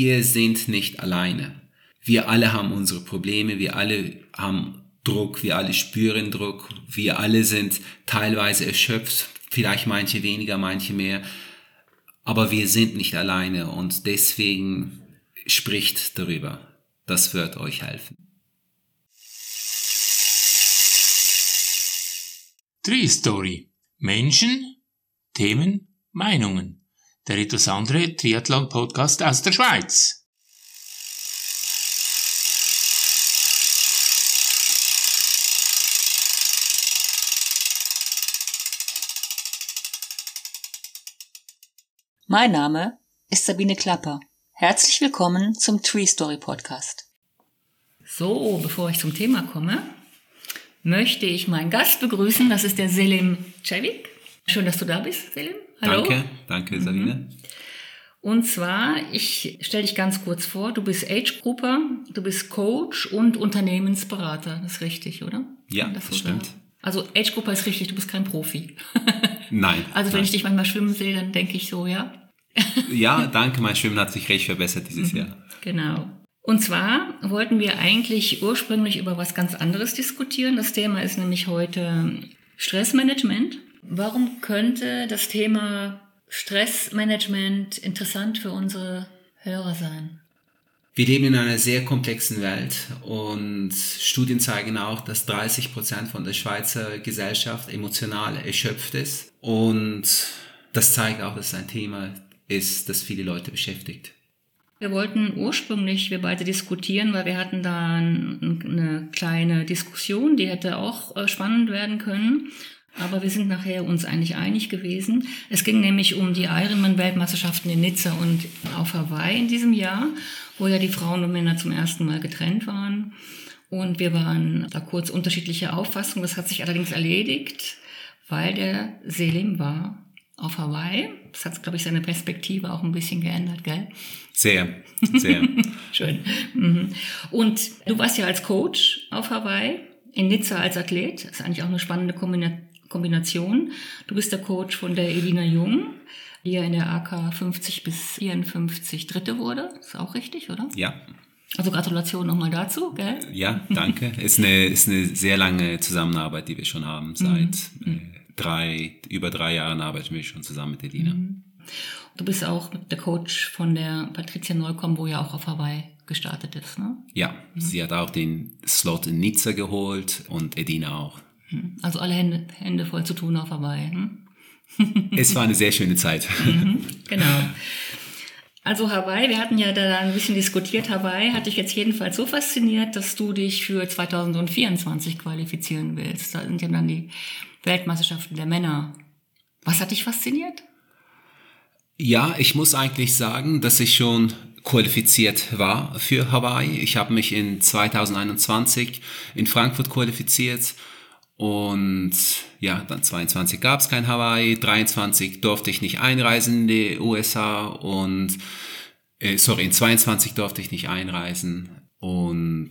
wir sind nicht alleine. Wir alle haben unsere Probleme, wir alle haben Druck, wir alle spüren Druck, wir alle sind teilweise erschöpft, vielleicht manche weniger, manche mehr, aber wir sind nicht alleine und deswegen spricht darüber. Das wird euch helfen. Tree Story. Menschen, Themen, Meinungen. Der etwas andere Triathlon-Podcast aus der Schweiz. Mein Name ist Sabine Klapper. Herzlich willkommen zum Tree Story Podcast. So, bevor ich zum Thema komme, möchte ich meinen Gast begrüßen. Das ist der Selim Cevik. Schön, dass du da bist, Selim. Hallo. Danke, danke, Sabine. Mhm. Und zwar, ich stelle dich ganz kurz vor, du bist Age-Grupper, du bist Coach und Unternehmensberater. Das ist richtig, oder? Ja, das, das stimmt. Sagen? Also Age-Grupper ist richtig, du bist kein Profi. Nein. Also wenn nein. ich dich manchmal schwimmen sehe, dann denke ich so, ja, ja, danke, mein Schwimmen hat sich recht verbessert dieses mhm. Jahr. Genau. Und zwar wollten wir eigentlich ursprünglich über was ganz anderes diskutieren. Das Thema ist nämlich heute Stressmanagement. Warum könnte das Thema Stressmanagement interessant für unsere Hörer sein? Wir leben in einer sehr komplexen Welt und Studien zeigen auch, dass 30 Prozent von der Schweizer Gesellschaft emotional erschöpft ist. Und das zeigt auch, dass es ein Thema ist, das viele Leute beschäftigt. Wir wollten ursprünglich wir beide diskutieren, weil wir hatten da eine kleine Diskussion, die hätte auch äh, spannend werden können. Aber wir sind nachher uns eigentlich einig gewesen. Es ging nämlich um die Ironman-Weltmeisterschaften in Nizza und auf Hawaii in diesem Jahr, wo ja die Frauen und Männer zum ersten Mal getrennt waren. Und wir waren da kurz unterschiedliche Auffassungen. Das hat sich allerdings erledigt, weil der Selim war auf Hawaii. Das hat, glaube ich, seine Perspektive auch ein bisschen geändert, gell? Sehr, sehr. Schön. Mhm. Und du warst ja als Coach auf Hawaii, in Nizza als Athlet. Das ist eigentlich auch eine spannende Kombination. Du bist der Coach von der Elina Jung, die ja in der AK 50 bis 54 Dritte wurde. Ist auch richtig, oder? Ja. Also Gratulation nochmal dazu, gell? Ja, danke. ist eine, ist eine sehr lange Zusammenarbeit, die wir schon haben, seit mhm. äh, drei, über drei Jahren arbeiten wir schon zusammen mit Edina. Mhm. Du bist auch der Coach von der Patricia Neukomm, wo ja auch auf Hawaii gestartet ist, ne? Ja, mhm. sie hat auch den Slot in Nizza geholt und Edina auch. Mhm. Also alle Hände, Hände voll zu tun auf Hawaii. Hm? es war eine sehr schöne Zeit. Mhm, genau. Also Hawaii, wir hatten ja da ein bisschen diskutiert. Hawaii hat dich jetzt jedenfalls so fasziniert, dass du dich für 2024 qualifizieren willst. Da sind ja dann die Weltmeisterschaften der Männer. Was hat dich fasziniert? Ja, ich muss eigentlich sagen, dass ich schon qualifiziert war für Hawaii. Ich habe mich in 2021 in Frankfurt qualifiziert und ja, dann 22 gab es kein Hawaii, 23 durfte ich nicht einreisen in die USA und äh, sorry, in 22 durfte ich nicht einreisen und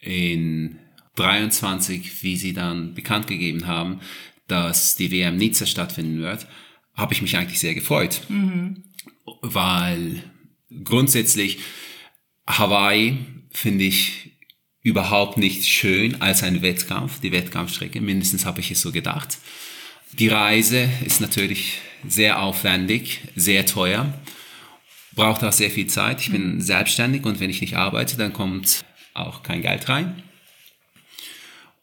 in 23, wie sie dann bekannt gegeben haben, dass die WM Nizza stattfinden wird, habe ich mich eigentlich sehr gefreut. Mhm. Weil grundsätzlich Hawaii finde ich überhaupt nicht schön als ein Wettkampf, die Wettkampfstrecke. Mindestens habe ich es so gedacht. Die Reise ist natürlich sehr aufwendig, sehr teuer, braucht auch sehr viel Zeit. Ich bin mhm. selbstständig und wenn ich nicht arbeite, dann kommt auch kein Geld rein.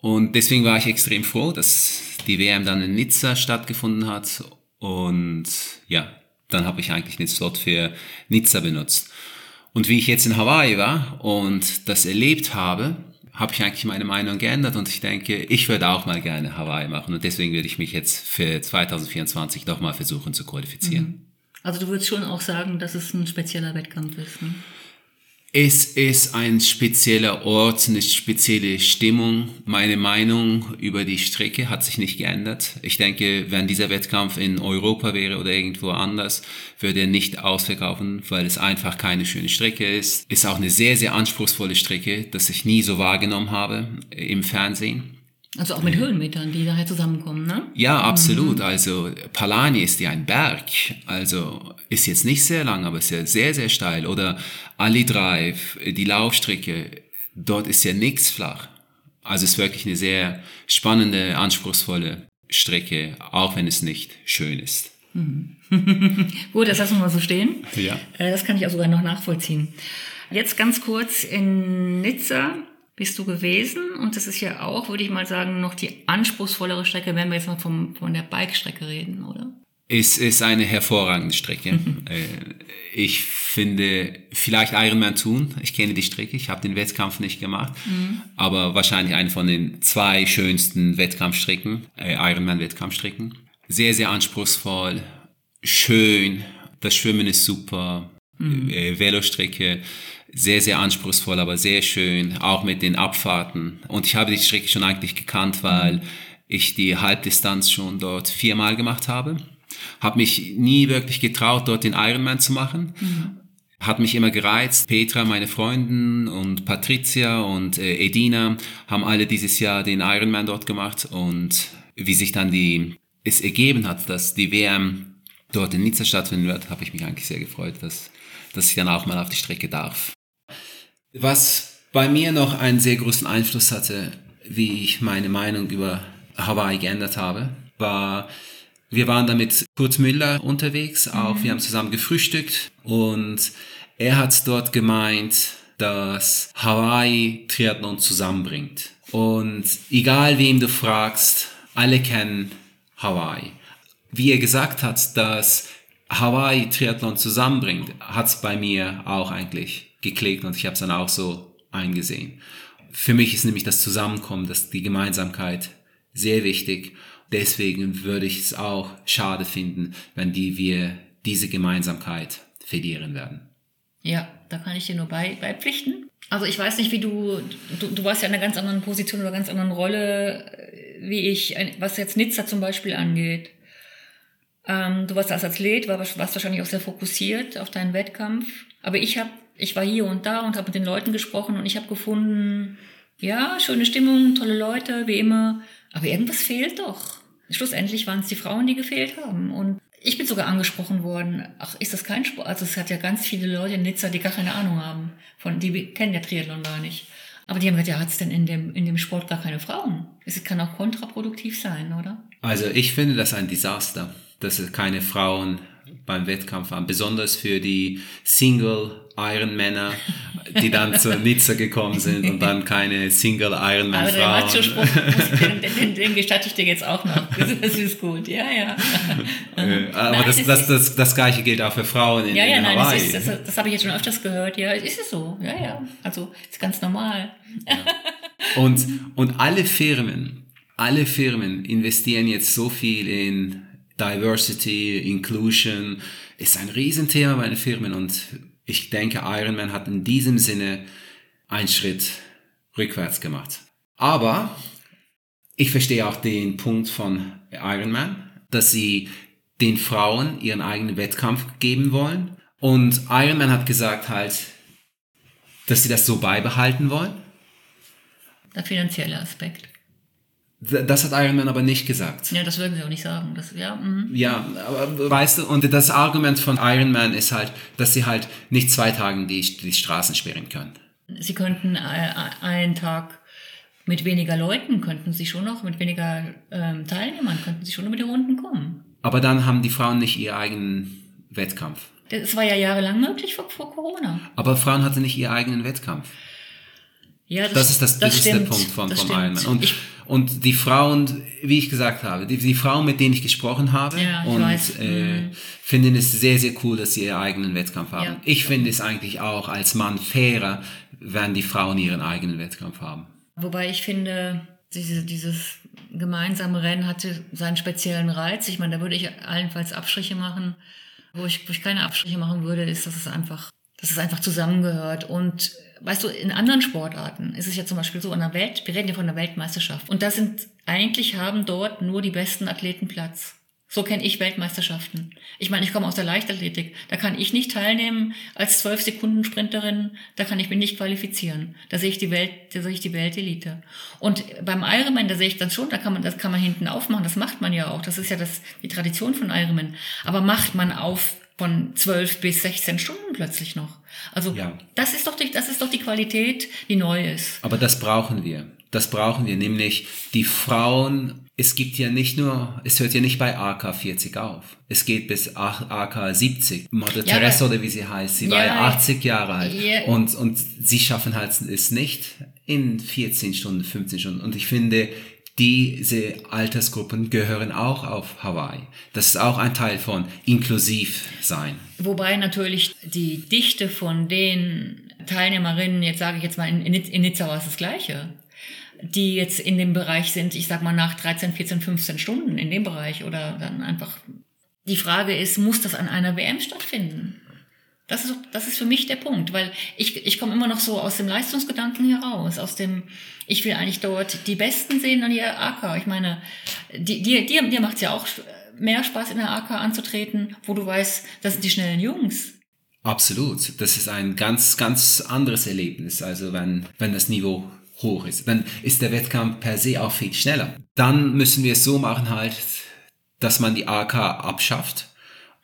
Und deswegen war ich extrem froh, dass die WM dann in Nizza stattgefunden hat. Und ja, dann habe ich eigentlich den Slot für Nizza benutzt. Und wie ich jetzt in Hawaii war und das erlebt habe, habe ich eigentlich meine Meinung geändert und ich denke, ich würde auch mal gerne Hawaii machen und deswegen würde ich mich jetzt für 2024 nochmal versuchen zu qualifizieren. Mhm. Also du würdest schon auch sagen, dass es ein spezieller Wettkampf ist. Ne? Es ist ein spezieller Ort, eine spezielle Stimmung. Meine Meinung über die Strecke hat sich nicht geändert. Ich denke, wenn dieser Wettkampf in Europa wäre oder irgendwo anders, würde er nicht ausverkaufen, weil es einfach keine schöne Strecke ist. Ist auch eine sehr, sehr anspruchsvolle Strecke, das ich nie so wahrgenommen habe im Fernsehen. Also auch mit Höhenmetern, die daher zusammenkommen, ne? Ja, absolut. Also Palani ist ja ein Berg. Also ist jetzt nicht sehr lang, aber ist ja sehr, sehr steil. Oder Ali Drive, die Laufstrecke, dort ist ja nichts flach. Also ist wirklich eine sehr spannende, anspruchsvolle Strecke, auch wenn es nicht schön ist. Gut, das lassen wir mal so stehen. Ja. Äh, Das kann ich auch sogar noch nachvollziehen. Jetzt ganz kurz in Nizza bist du gewesen und das ist ja auch, würde ich mal sagen, noch die anspruchsvollere Strecke, wenn wir jetzt mal vom, von der Bike-Strecke reden, oder? Es ist eine hervorragende Strecke. Äh, ich finde, vielleicht Ironman tun. Ich kenne die Strecke, ich habe den Wettkampf nicht gemacht, aber wahrscheinlich eine von den zwei schönsten Wettkampfstrecken, äh, Ironman-Wettkampfstrecken. Sehr, sehr anspruchsvoll, schön. Das Schwimmen ist super. Äh, Velostrecke, sehr, sehr anspruchsvoll, aber sehr schön. Auch mit den Abfahrten. Und ich habe die Strecke schon eigentlich gekannt, weil ich die Halbdistanz schon dort viermal gemacht habe. Habe mich nie wirklich getraut, dort den Ironman zu machen. Hat mich immer gereizt. Petra, meine Freundin und Patricia und äh, Edina haben alle dieses Jahr den Ironman dort gemacht und wie sich dann die es ergeben hat, dass die WM dort in Nizza stattfinden wird, habe ich mich eigentlich sehr gefreut, dass, dass ich dann auch mal auf die Strecke darf. Was bei mir noch einen sehr großen Einfluss hatte, wie ich meine Meinung über Hawaii geändert habe, war, wir waren da mit Kurt Müller unterwegs, auch wir haben zusammen gefrühstückt und er hat dort gemeint, dass Hawaii Triathlon zusammenbringt. Und egal wem du fragst, alle kennen Hawaii. Wie er gesagt hat, dass Hawaii Triathlon zusammenbringt, hat es bei mir auch eigentlich geklickt und ich habe es dann auch so eingesehen. Für mich ist nämlich das Zusammenkommen, das, die Gemeinsamkeit sehr wichtig. Deswegen würde ich es auch schade finden, wenn die wir diese Gemeinsamkeit verlieren werden. Ja, da kann ich dir nur bei, beipflichten. Also ich weiß nicht, wie du, du, du warst ja in einer ganz anderen Position oder ganz anderen Rolle, äh, wie ich, ein- was jetzt Nizza zum Beispiel angeht. Ähm, du warst als Athlet, war, warst wahrscheinlich auch sehr fokussiert auf deinen Wettkampf. Aber ich habe, ich war hier und da und habe mit den Leuten gesprochen und ich habe gefunden, ja, schöne Stimmung, tolle Leute, wie immer. Aber irgendwas fehlt doch. Schlussendlich waren es die Frauen, die gefehlt haben. Und ich bin sogar angesprochen worden, ach, ist das kein Sport? Also es hat ja ganz viele Leute in Nizza, die gar keine Ahnung haben. Von, die kennen der Triathlon gar nicht. Aber die haben gesagt, ja, hat es denn in dem, in dem Sport gar keine Frauen? Es kann auch kontraproduktiv sein, oder? Also ich finde das ein Desaster, dass es keine Frauen beim Wettkampf waren, besonders für die Single Ironmänner, die dann zur Nizza gekommen sind und dann keine Single Ironman Aber der Frauen. Macho-Spruch, den, den, den, gestatte ich dir jetzt auch noch. Das ist gut, ja, ja. Äh, aber Nein, das, das, das, das gleiche gilt auch für Frauen in, Ja, ja, in nein, Hawaii. das, ist, das, das habe ich jetzt schon öfters gehört. Ja, ist es so. Ja, ja. Also, ist ganz normal. Und, und alle Firmen, alle Firmen investieren jetzt so viel in Diversity, Inclusion, ist ein Riesenthema bei den Firmen und ich denke, Ironman hat in diesem Sinne einen Schritt rückwärts gemacht. Aber ich verstehe auch den Punkt von Ironman, dass sie den Frauen ihren eigenen Wettkampf geben wollen. Und Ironman hat gesagt halt, dass sie das so beibehalten wollen. Der finanzielle Aspekt. Das hat Ironman aber nicht gesagt. Ja, das würden sie auch nicht sagen. Das, ja, mhm. Ja, aber weißt du, und das Argument von Ironman ist halt, dass sie halt nicht zwei Tage die, die Straßen sperren können. Sie könnten äh, einen Tag mit weniger Leuten, könnten sie schon noch, mit weniger ähm, Teilnehmern, könnten sie schon über die Runden kommen. Aber dann haben die Frauen nicht ihren eigenen Wettkampf. Das war ja jahrelang möglich vor, vor Corona. Aber Frauen hatten nicht ihren eigenen Wettkampf. Ja, Das ist, das, das ist der. Punkt von, Das vom stimmt. Ironman. Und, ich, und die Frauen, wie ich gesagt habe, die, die Frauen, mit denen ich gesprochen habe, Ja, ich und weiß. Äh, Mhm. finden es sehr, sehr cool, dass sie ihren eigenen Wettkampf haben. Ja. Ich finde es eigentlich auch als Mann fairer, wenn die Frauen ihren eigenen Wettkampf haben. Wobei ich finde, diese, dieses gemeinsame Rennen hatte seinen speziellen Reiz. Ich meine, da würde ich allenfalls Abstriche machen. Wo ich, wo ich keine Abstriche machen würde, ist, dass es einfach, dass es einfach zusammengehört. Und weißt du, in anderen Sportarten ist es ja zum Beispiel so an der Welt, wir reden ja von der Weltmeisterschaft. Und da sind, eigentlich haben dort nur die besten Athleten Platz. So kenne ich Weltmeisterschaften. Ich meine, ich komme aus der Leichtathletik. Da kann ich nicht teilnehmen als 12 Sekunden Sprinterin. Da kann ich mich nicht qualifizieren. Da sehe ich die Welt, da sehe ich die Weltelite. Und beim Ironman, da sehe ich dann schon, da kann man, das kann man hinten aufmachen. Das macht man ja auch. Das ist ja das, die Tradition von Ironman. Aber macht man auf von 12 bis 16 Stunden plötzlich noch. Also, ja. das ist doch die, das ist doch die Qualität, die neu ist. Aber das brauchen wir. Das brauchen wir, nämlich die Frauen es gibt ja nicht nur, es hört ja nicht bei AK 40 auf. Es geht bis AK 70. Mutter ja, Teresa oder wie sie heißt, sie ja, war ja 80 Jahre alt. Ja. Und, und sie schaffen halt es nicht in 14 Stunden, 15 Stunden. Und ich finde, diese Altersgruppen gehören auch auf Hawaii. Das ist auch ein Teil von inklusiv sein. Wobei natürlich die Dichte von den Teilnehmerinnen, jetzt sage ich jetzt mal, in, in Nizza war es das Gleiche die jetzt in dem Bereich sind, ich sag mal nach 13, 14, 15 Stunden in dem Bereich oder dann einfach. Die Frage ist, muss das an einer WM stattfinden? Das ist, das ist für mich der Punkt, weil ich, ich komme immer noch so aus dem Leistungsgedanken heraus, aus dem, ich will eigentlich dort die Besten sehen an ihr AK. Ich meine, dir, dir, dir macht es ja auch mehr Spaß, in der AK anzutreten, wo du weißt, das sind die schnellen Jungs. Absolut. Das ist ein ganz, ganz anderes Erlebnis. Also wenn, wenn das Niveau hoch ist. Dann ist der Wettkampf per se auch viel schneller. Dann müssen wir es so machen halt, dass man die AK abschafft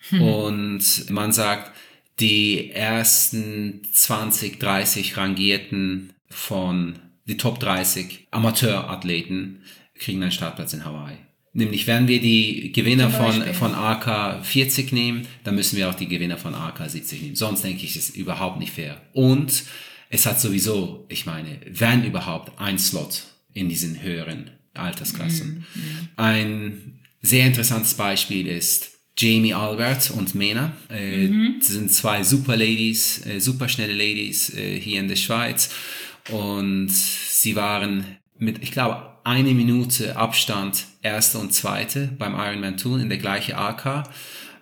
hm. und man sagt, die ersten 20, 30 Rangierten von die Top 30 Amateurathleten kriegen einen Startplatz in Hawaii. Nämlich, wenn wir die Gewinner von, von AK 40 nehmen, dann müssen wir auch die Gewinner von AK 70 nehmen. Sonst denke ich, ist es überhaupt nicht fair. Und es hat sowieso, ich meine, wenn überhaupt ein Slot in diesen höheren Altersklassen. Mm, mm. Ein sehr interessantes Beispiel ist Jamie Albert und Mena. Äh, mhm. Das sind zwei super Ladies, äh, super schnelle Ladies äh, hier in der Schweiz. Und sie waren mit, ich glaube, eine Minute Abstand erste und zweite beim Ironman Tour in der gleichen AK.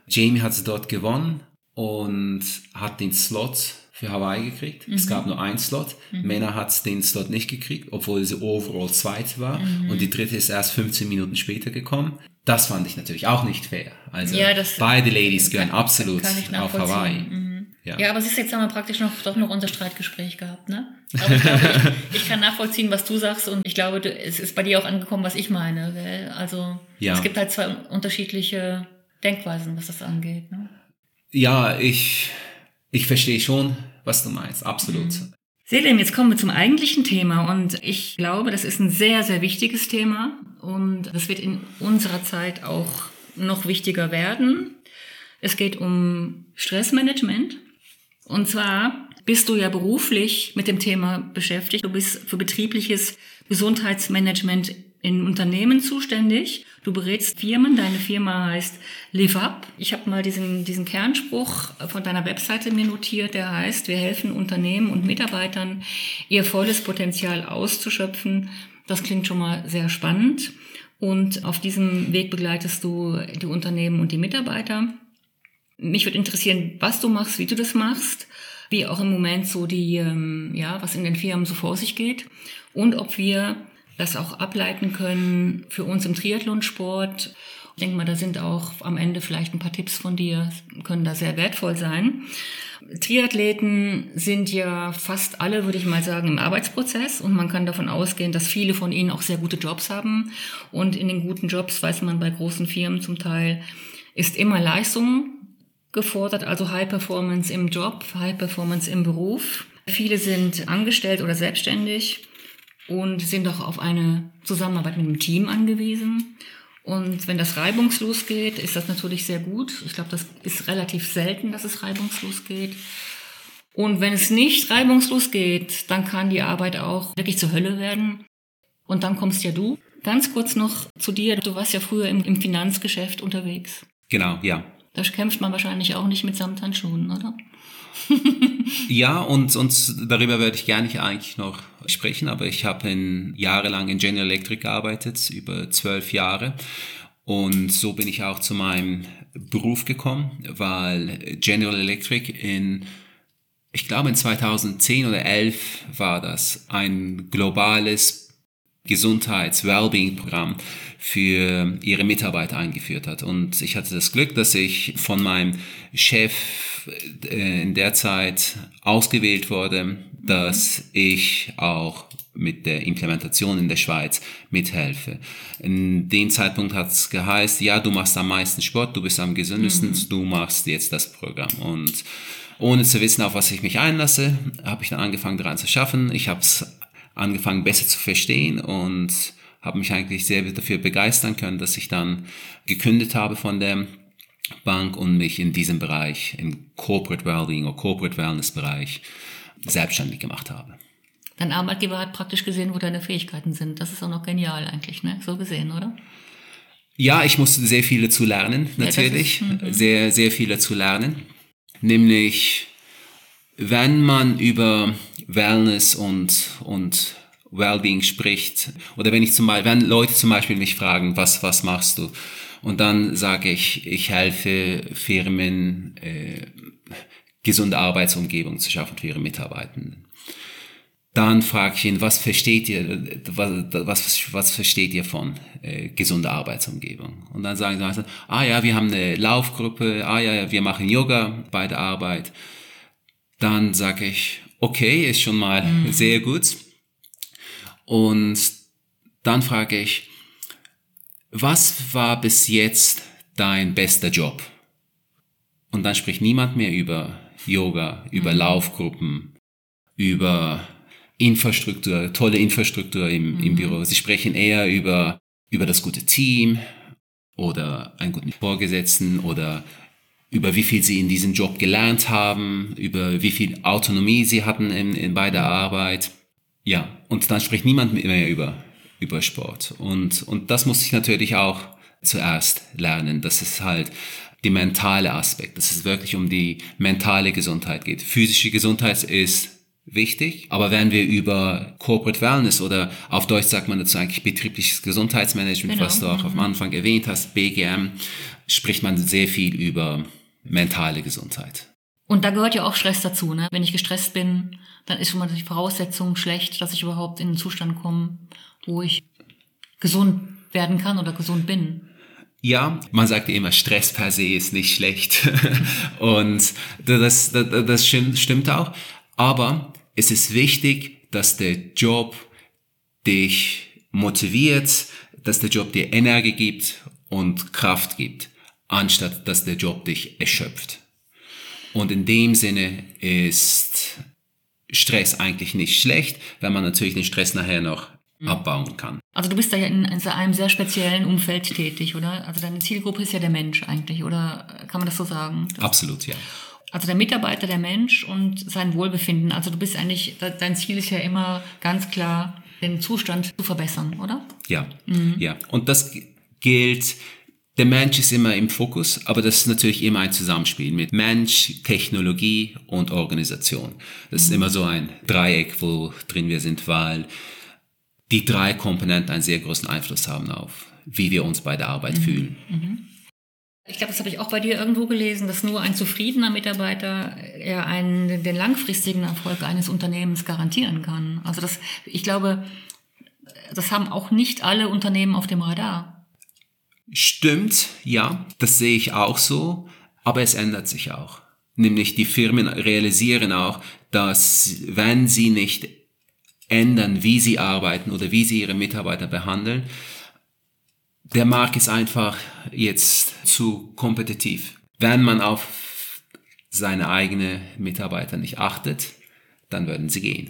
Jamie hat sie dort gewonnen und hat den Slot für Hawaii gekriegt. Mhm. Es gab nur einen Slot. Mhm. Männer hat den Slot nicht gekriegt, obwohl sie overall zweite war. Mhm. Und die dritte ist erst 15 Minuten später gekommen. Das fand ich natürlich auch nicht fair. Also ja, das, beide Ladies gehören absolut auf Hawaii. Mhm. Ja. ja, aber siehst jetzt haben wir praktisch noch doch noch unser Streitgespräch gehabt, ne? Aber ich, glaube, ich, ich, kann nachvollziehen, was du sagst und ich glaube, es ist bei dir auch angekommen, was ich meine. Gell? Also ja. es gibt halt zwei unterschiedliche Denkweisen, was das angeht. Ne? Ja, ich ich verstehe schon, was du meinst, absolut. Mhm. Selim, jetzt kommen wir zum eigentlichen Thema und ich glaube, das ist ein sehr, sehr wichtiges Thema und das wird in unserer Zeit auch noch wichtiger werden. Es geht um Stressmanagement und zwar bist du ja beruflich mit dem Thema beschäftigt. Du bist für betriebliches Gesundheitsmanagement in Unternehmen zuständig. Du berätst Firmen. Deine Firma heißt Live Up. Ich habe mal diesen, diesen Kernspruch von deiner Webseite mir notiert, der heißt, wir helfen Unternehmen und Mitarbeitern, ihr volles Potenzial auszuschöpfen. Das klingt schon mal sehr spannend. Und auf diesem Weg begleitest du die Unternehmen und die Mitarbeiter. Mich würde interessieren, was du machst, wie du das machst, wie auch im Moment so die, ähm, ja, was in den Firmen so vor sich geht und ob wir das auch ableiten können für uns im Triathlonsport. Ich denke mal, da sind auch am Ende vielleicht ein paar Tipps von dir, können da sehr wertvoll sein. Triathleten sind ja fast alle, würde ich mal sagen, im Arbeitsprozess und man kann davon ausgehen, dass viele von ihnen auch sehr gute Jobs haben. Und in den guten Jobs, weiß man bei großen Firmen zum Teil, ist immer Leistung gefordert, also High Performance im Job, High Performance im Beruf. Viele sind angestellt oder selbstständig und sind auch auf eine Zusammenarbeit mit dem Team angewiesen. Und wenn das reibungslos geht, ist das natürlich sehr gut. Ich glaube, das ist relativ selten, dass es reibungslos geht. Und wenn es nicht reibungslos geht, dann kann die Arbeit auch wirklich zur Hölle werden. Und dann kommst ja du. Ganz kurz noch zu dir. Du warst ja früher im, im Finanzgeschäft unterwegs. Genau, ja. Da kämpft man wahrscheinlich auch nicht mit Samthandschuhen, oder? Ja, und, und darüber werde ich gerne eigentlich noch sprechen, aber ich habe in, jahrelang in General Electric gearbeitet, über zwölf Jahre. Und so bin ich auch zu meinem Beruf gekommen, weil General Electric in, ich glaube in 2010 oder 11 war das, ein globales Gesundheits-Wellbeing-Programm für ihre Mitarbeiter eingeführt hat. Und ich hatte das Glück, dass ich von meinem Chef äh, in der Zeit ausgewählt wurde, dass ich auch mit der Implementation in der Schweiz mithelfe. In dem Zeitpunkt hat es geheißt, ja, du machst am meisten Sport, du bist am gesündesten, mhm. du machst jetzt das Programm. Und ohne zu wissen, auf was ich mich einlasse, habe ich dann angefangen daran zu schaffen. Ich habe es angefangen besser zu verstehen und habe mich eigentlich sehr dafür begeistern können, dass ich dann gekündigt habe von der Bank und mich in diesem Bereich, im Corporate Wellbeing oder Corporate Wellness Bereich selbstständig gemacht habe. Dein Arbeitgeber hat praktisch gesehen, wo deine Fähigkeiten sind. Das ist auch noch genial eigentlich, ne? So gesehen, oder? Ja, ich musste sehr viele zu lernen, natürlich. Ja, ist, mhm. sehr, sehr viele zu lernen. Nämlich, wenn man über Wellness und, und Wellbeing spricht, oder wenn ich zum Beispiel, wenn Leute zum Beispiel mich fragen, was, was machst du? Und dann sage ich, ich helfe Firmen, äh, gesunde Arbeitsumgebung zu schaffen für ihre Mitarbeitenden. Dann frage ich ihn, was versteht ihr, was, was, was versteht ihr von äh, gesunder Arbeitsumgebung? Und dann sagen sie meistens, ah ja, wir haben eine Laufgruppe, ah ja, wir machen Yoga bei der Arbeit. Dann sage ich, okay, ist schon mal mhm. sehr gut. Und dann frage ich, was war bis jetzt dein bester Job? Und dann spricht niemand mehr über Yoga, über mhm. Laufgruppen, über Infrastruktur, tolle Infrastruktur im, mhm. im Büro. Sie sprechen eher über, über das gute Team oder einen guten Vorgesetzten oder über wie viel sie in diesem Job gelernt haben, über wie viel Autonomie sie hatten in, in, bei der Arbeit. Ja, und dann spricht niemand mehr über, über Sport. Und, und das muss ich natürlich auch zuerst lernen. Das ist halt die mentale Aspekt, dass es wirklich um die mentale Gesundheit geht. Physische Gesundheit ist wichtig. Aber wenn wir über Corporate Wellness oder auf Deutsch sagt man dazu eigentlich betriebliches Gesundheitsmanagement, genau. was du auch mhm. am Anfang erwähnt hast, BGM, spricht man sehr viel über mentale Gesundheit. Und da gehört ja auch Stress dazu. Ne? Wenn ich gestresst bin, dann ist schon mal die Voraussetzung schlecht, dass ich überhaupt in einen Zustand komme, wo ich gesund werden kann oder gesund bin. Ja, man sagt ja immer, Stress per se ist nicht schlecht. Und das, das, das stimmt auch. Aber es ist wichtig, dass der Job dich motiviert, dass der Job dir Energie gibt und Kraft gibt, anstatt dass der Job dich erschöpft. Und in dem Sinne ist Stress eigentlich nicht schlecht, wenn man natürlich den Stress nachher noch mhm. abbauen kann. Also du bist da ja in einem sehr speziellen Umfeld tätig, oder? Also deine Zielgruppe ist ja der Mensch eigentlich, oder kann man das so sagen? Absolut, ja. Also der Mitarbeiter, der Mensch und sein Wohlbefinden. Also du bist eigentlich, dein Ziel ist ja immer ganz klar, den Zustand zu verbessern, oder? Ja, mhm. ja. Und das gilt, der Mensch ist immer im Fokus, aber das ist natürlich immer ein Zusammenspiel mit Mensch, Technologie und Organisation. Das ist immer so ein Dreieck, wo drin wir sind, weil die drei Komponenten einen sehr großen Einfluss haben auf, wie wir uns bei der Arbeit mhm. fühlen. Mhm. Ich glaube, das habe ich auch bei dir irgendwo gelesen, dass nur ein zufriedener Mitarbeiter ja einen, den langfristigen Erfolg eines Unternehmens garantieren kann. Also das, ich glaube, das haben auch nicht alle Unternehmen auf dem Radar. Stimmt, ja, das sehe ich auch so, aber es ändert sich auch. Nämlich die Firmen realisieren auch, dass wenn sie nicht ändern, wie sie arbeiten oder wie sie ihre Mitarbeiter behandeln, der Markt ist einfach jetzt zu kompetitiv. Wenn man auf seine eigenen Mitarbeiter nicht achtet, dann würden sie gehen.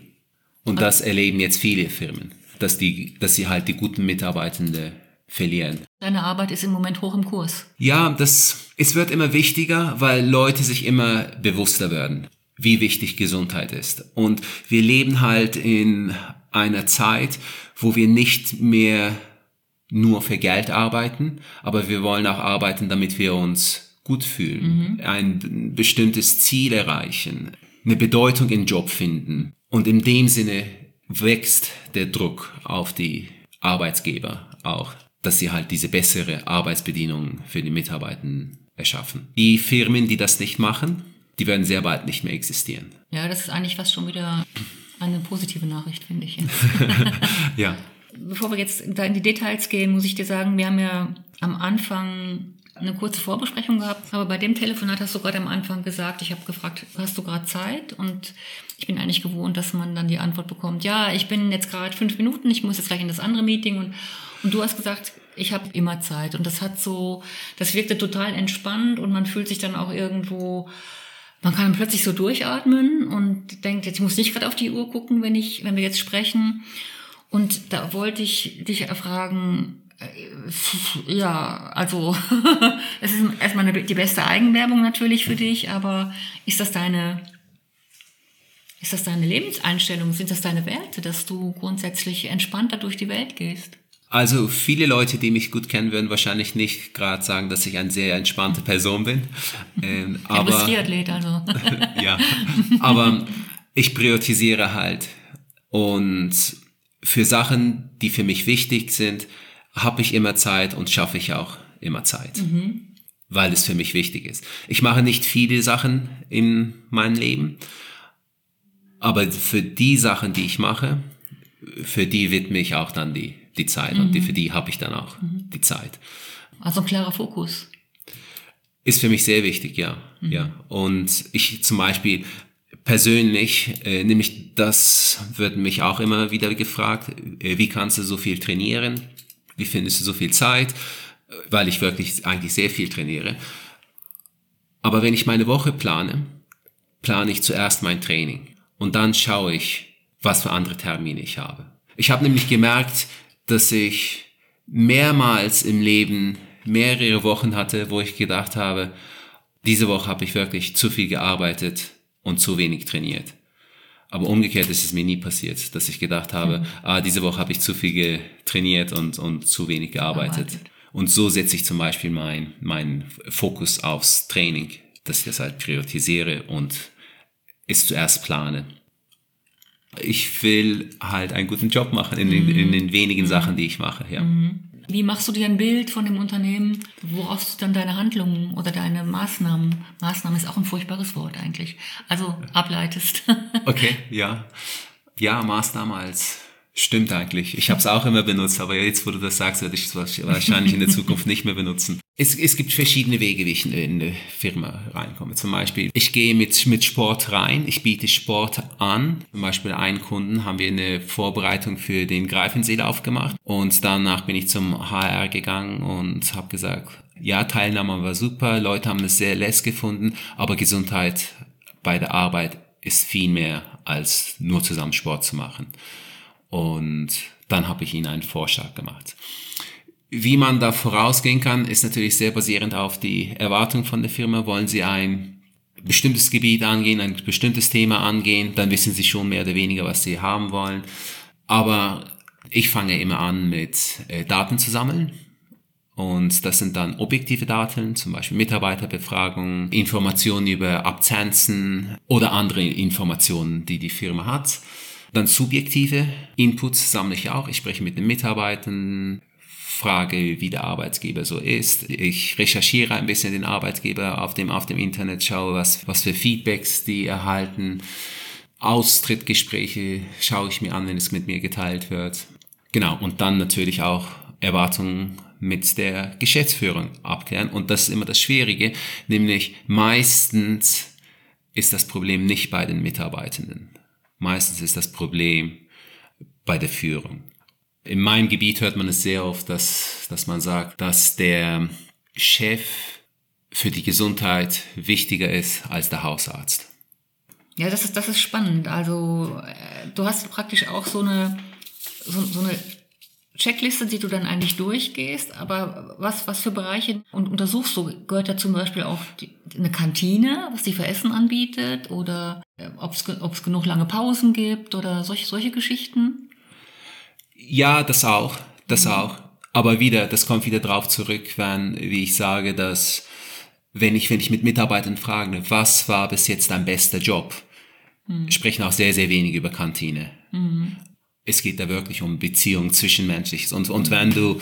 Und das erleben jetzt viele Firmen, dass, die, dass sie halt die guten Mitarbeitende verlieren. Deine Arbeit ist im Moment hoch im Kurs. Ja, das, es wird immer wichtiger, weil Leute sich immer bewusster werden, wie wichtig Gesundheit ist. Und wir leben halt in einer Zeit, wo wir nicht mehr nur für Geld arbeiten, aber wir wollen auch arbeiten, damit wir uns gut fühlen, mhm. ein bestimmtes Ziel erreichen, eine Bedeutung im Job finden. Und in dem Sinne wächst der Druck auf die Arbeitsgeber auch, dass sie halt diese bessere Arbeitsbedingungen für die Mitarbeitenden erschaffen. Die Firmen, die das nicht machen, die werden sehr bald nicht mehr existieren. Ja, das ist eigentlich fast schon wieder eine positive Nachricht, finde ich. ja. Bevor wir jetzt da in die Details gehen, muss ich dir sagen, wir haben ja am Anfang eine kurze Vorbesprechung gehabt, aber bei dem Telefonat hast du gerade am Anfang gesagt, ich habe gefragt, hast du gerade Zeit? Und ich bin eigentlich gewohnt, dass man dann die Antwort bekommt, ja, ich bin jetzt gerade fünf Minuten, ich muss jetzt gleich in das andere Meeting und, und du hast gesagt, ich habe immer Zeit und das hat so, das wirkte total entspannt und man fühlt sich dann auch irgendwo, man kann plötzlich so durchatmen und denkt, jetzt muss ich gerade auf die Uhr gucken, wenn ich, wenn wir jetzt sprechen. Und da wollte ich dich erfragen, äh, ja, also es ist erstmal die beste Eigenwerbung natürlich für dich, aber ist das deine ist das deine Lebenseinstellung? Sind das deine Werte, dass du grundsätzlich entspannter durch die Welt gehst? Also viele Leute, die mich gut kennen, würden wahrscheinlich nicht gerade sagen, dass ich eine sehr entspannte Person bin. Ähm, aber, du bist Triathlet, also. ja, aber ich priorisiere halt. Und für Sachen, die für mich wichtig sind, habe ich immer Zeit und schaffe ich auch immer Zeit. Mhm. Weil es für mich wichtig ist. Ich mache nicht viele Sachen in meinem Leben, aber für die Sachen, die ich mache, für die widme ich auch dann die, die Zeit mhm. und die, mhm. für die habe ich dann auch mhm. die Zeit. Also ein klarer Fokus. Ist für mich sehr wichtig, ja. Mhm. ja. Und ich zum Beispiel persönlich, äh, nämlich das wird mich auch immer wieder gefragt, äh, wie kannst du so viel trainieren? Wie findest du so viel Zeit? Weil ich wirklich eigentlich sehr viel trainiere. Aber wenn ich meine Woche plane, plane ich zuerst mein Training und dann schaue ich, was für andere Termine ich habe. Ich habe nämlich gemerkt, dass ich mehrmals im Leben mehrere Wochen hatte, wo ich gedacht habe, diese Woche habe ich wirklich zu viel gearbeitet und zu wenig trainiert. Aber umgekehrt ist es mir nie passiert, dass ich gedacht habe, mhm. ah, diese Woche habe ich zu viel trainiert und, und zu wenig gearbeitet. Arbeitet. Und so setze ich zum Beispiel meinen mein Fokus aufs Training, dass ich das halt priorisiere und es zuerst plane. Ich will halt einen guten Job machen in, den, in den wenigen mhm. Sachen, die ich mache, ja. Mhm. Wie machst du dir ein Bild von dem Unternehmen, worauf du dann deine Handlungen oder deine Maßnahmen, Maßnahmen ist auch ein furchtbares Wort eigentlich, also ableitest? okay, ja. Ja, Maßnahme als Stimmt eigentlich. Ich habe es auch immer benutzt, aber jetzt, wo du das sagst, werde ich es wahrscheinlich in der Zukunft nicht mehr benutzen. Es, es gibt verschiedene Wege, wie ich in eine Firma reinkomme. Zum Beispiel, ich gehe mit, mit Sport rein, ich biete Sport an. Zum Beispiel einen Kunden haben wir eine Vorbereitung für den Greifenseelauf gemacht und danach bin ich zum HR gegangen und habe gesagt, ja, Teilnahme war super, Leute haben es sehr less gefunden, aber Gesundheit bei der Arbeit ist viel mehr als nur zusammen Sport zu machen. Und dann habe ich ihnen einen Vorschlag gemacht. Wie man da vorausgehen kann, ist natürlich sehr basierend auf die Erwartung von der Firma. Wollen sie ein bestimmtes Gebiet angehen, ein bestimmtes Thema angehen, dann wissen sie schon mehr oder weniger, was sie haben wollen. Aber ich fange immer an mit äh, Daten zu sammeln. Und das sind dann objektive Daten, zum Beispiel Mitarbeiterbefragungen, Informationen über Absenzen oder andere Informationen, die die Firma hat. Dann subjektive Inputs sammle ich auch. Ich spreche mit den Mitarbeitern, frage, wie der Arbeitsgeber so ist. Ich recherchiere ein bisschen den Arbeitgeber auf dem, auf dem Internet, schaue, was, was für Feedbacks die erhalten. Austrittgespräche schaue ich mir an, wenn es mit mir geteilt wird. Genau, und dann natürlich auch Erwartungen mit der Geschäftsführung abklären. Und das ist immer das Schwierige, nämlich meistens ist das Problem nicht bei den Mitarbeitenden. Meistens ist das Problem bei der Führung. In meinem Gebiet hört man es sehr oft, dass, dass man sagt, dass der Chef für die Gesundheit wichtiger ist als der Hausarzt. Ja, das ist, das ist spannend. Also äh, du hast praktisch auch so eine, so, so eine Checkliste, die du dann eigentlich durchgehst, aber was, was für Bereiche und untersuchst du? Gehört da zum Beispiel auch die, eine Kantine, was die für Essen anbietet oder ob es genug lange Pausen gibt oder solche, solche Geschichten? Ja, das auch, das mhm. auch. Aber wieder, das kommt wieder drauf zurück, wenn, wie ich sage, dass wenn ich, wenn ich mit Mitarbeitern frage, was war bis jetzt dein bester Job, mhm. sprechen auch sehr, sehr wenig über Kantine. Mhm es geht da wirklich um Beziehung zwischenmenschliches. Und, und wenn du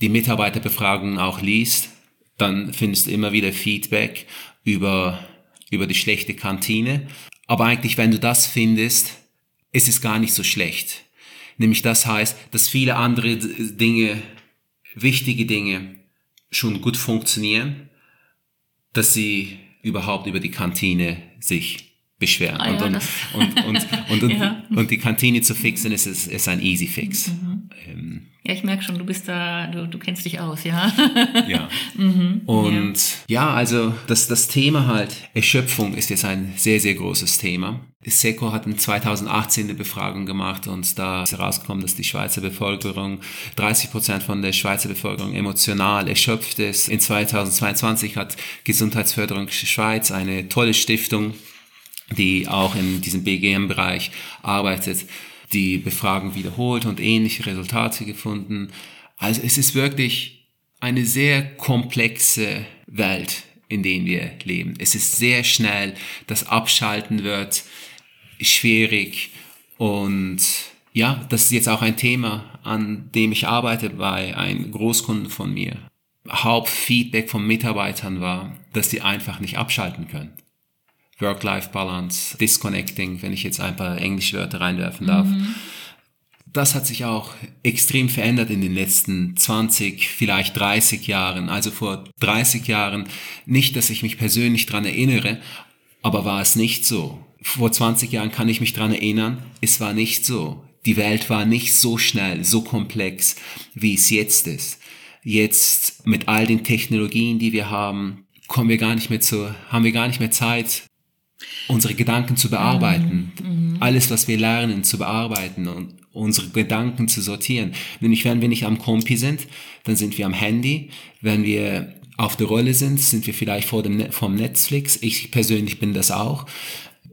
die Mitarbeiterbefragungen auch liest, dann findest du immer wieder Feedback über, über die schlechte Kantine. Aber eigentlich, wenn du das findest, ist es gar nicht so schlecht. Nämlich das heißt, dass viele andere Dinge, wichtige Dinge schon gut funktionieren, dass sie überhaupt über die Kantine sich beschweren. Ah, ja, und, und, und, und, und, Ja. und die Kantine zu fixen, ist, ist, ist ein Easy Fix. Mhm. Ähm, Ja, ich merke schon, du bist da, du, du kennst dich aus, ja. Ja. Mhm. Und ja, also das, das Thema halt, Erschöpfung ist jetzt ein sehr, sehr großes Thema. SECO hat in 2018 eine Befragung gemacht und da ist herausgekommen, dass die Schweizer Bevölkerung, 30 Prozent von der Schweizer Bevölkerung emotional erschöpft ist. In 2022 hat Gesundheitsförderung Schweiz eine tolle Stiftung, die auch in diesem BGM-Bereich arbeitet, die Befragung wiederholt und ähnliche Resultate gefunden. Also es ist wirklich eine sehr komplexe Welt, in der wir leben. Es ist sehr schnell, das Abschalten wird schwierig und ja, das ist jetzt auch ein Thema, an dem ich arbeite bei einem Großkunden von mir. Hauptfeedback von Mitarbeitern war, dass sie einfach nicht abschalten können. Work-Life-Balance, Disconnecting, wenn ich jetzt ein paar Englischwörter reinwerfen darf. Das hat sich auch extrem verändert in den letzten 20, vielleicht 30 Jahren. Also vor 30 Jahren nicht, dass ich mich persönlich dran erinnere, aber war es nicht so. Vor 20 Jahren kann ich mich dran erinnern, es war nicht so. Die Welt war nicht so schnell, so komplex, wie es jetzt ist. Jetzt mit all den Technologien, die wir haben, kommen wir gar nicht mehr zu, haben wir gar nicht mehr Zeit, unsere Gedanken zu bearbeiten, alles, was wir lernen, zu bearbeiten und unsere Gedanken zu sortieren. Nämlich, wenn wir nicht am Kompi sind, dann sind wir am Handy. Wenn wir auf der Rolle sind, sind wir vielleicht vor dem, Ne- vom Netflix. Ich persönlich bin das auch.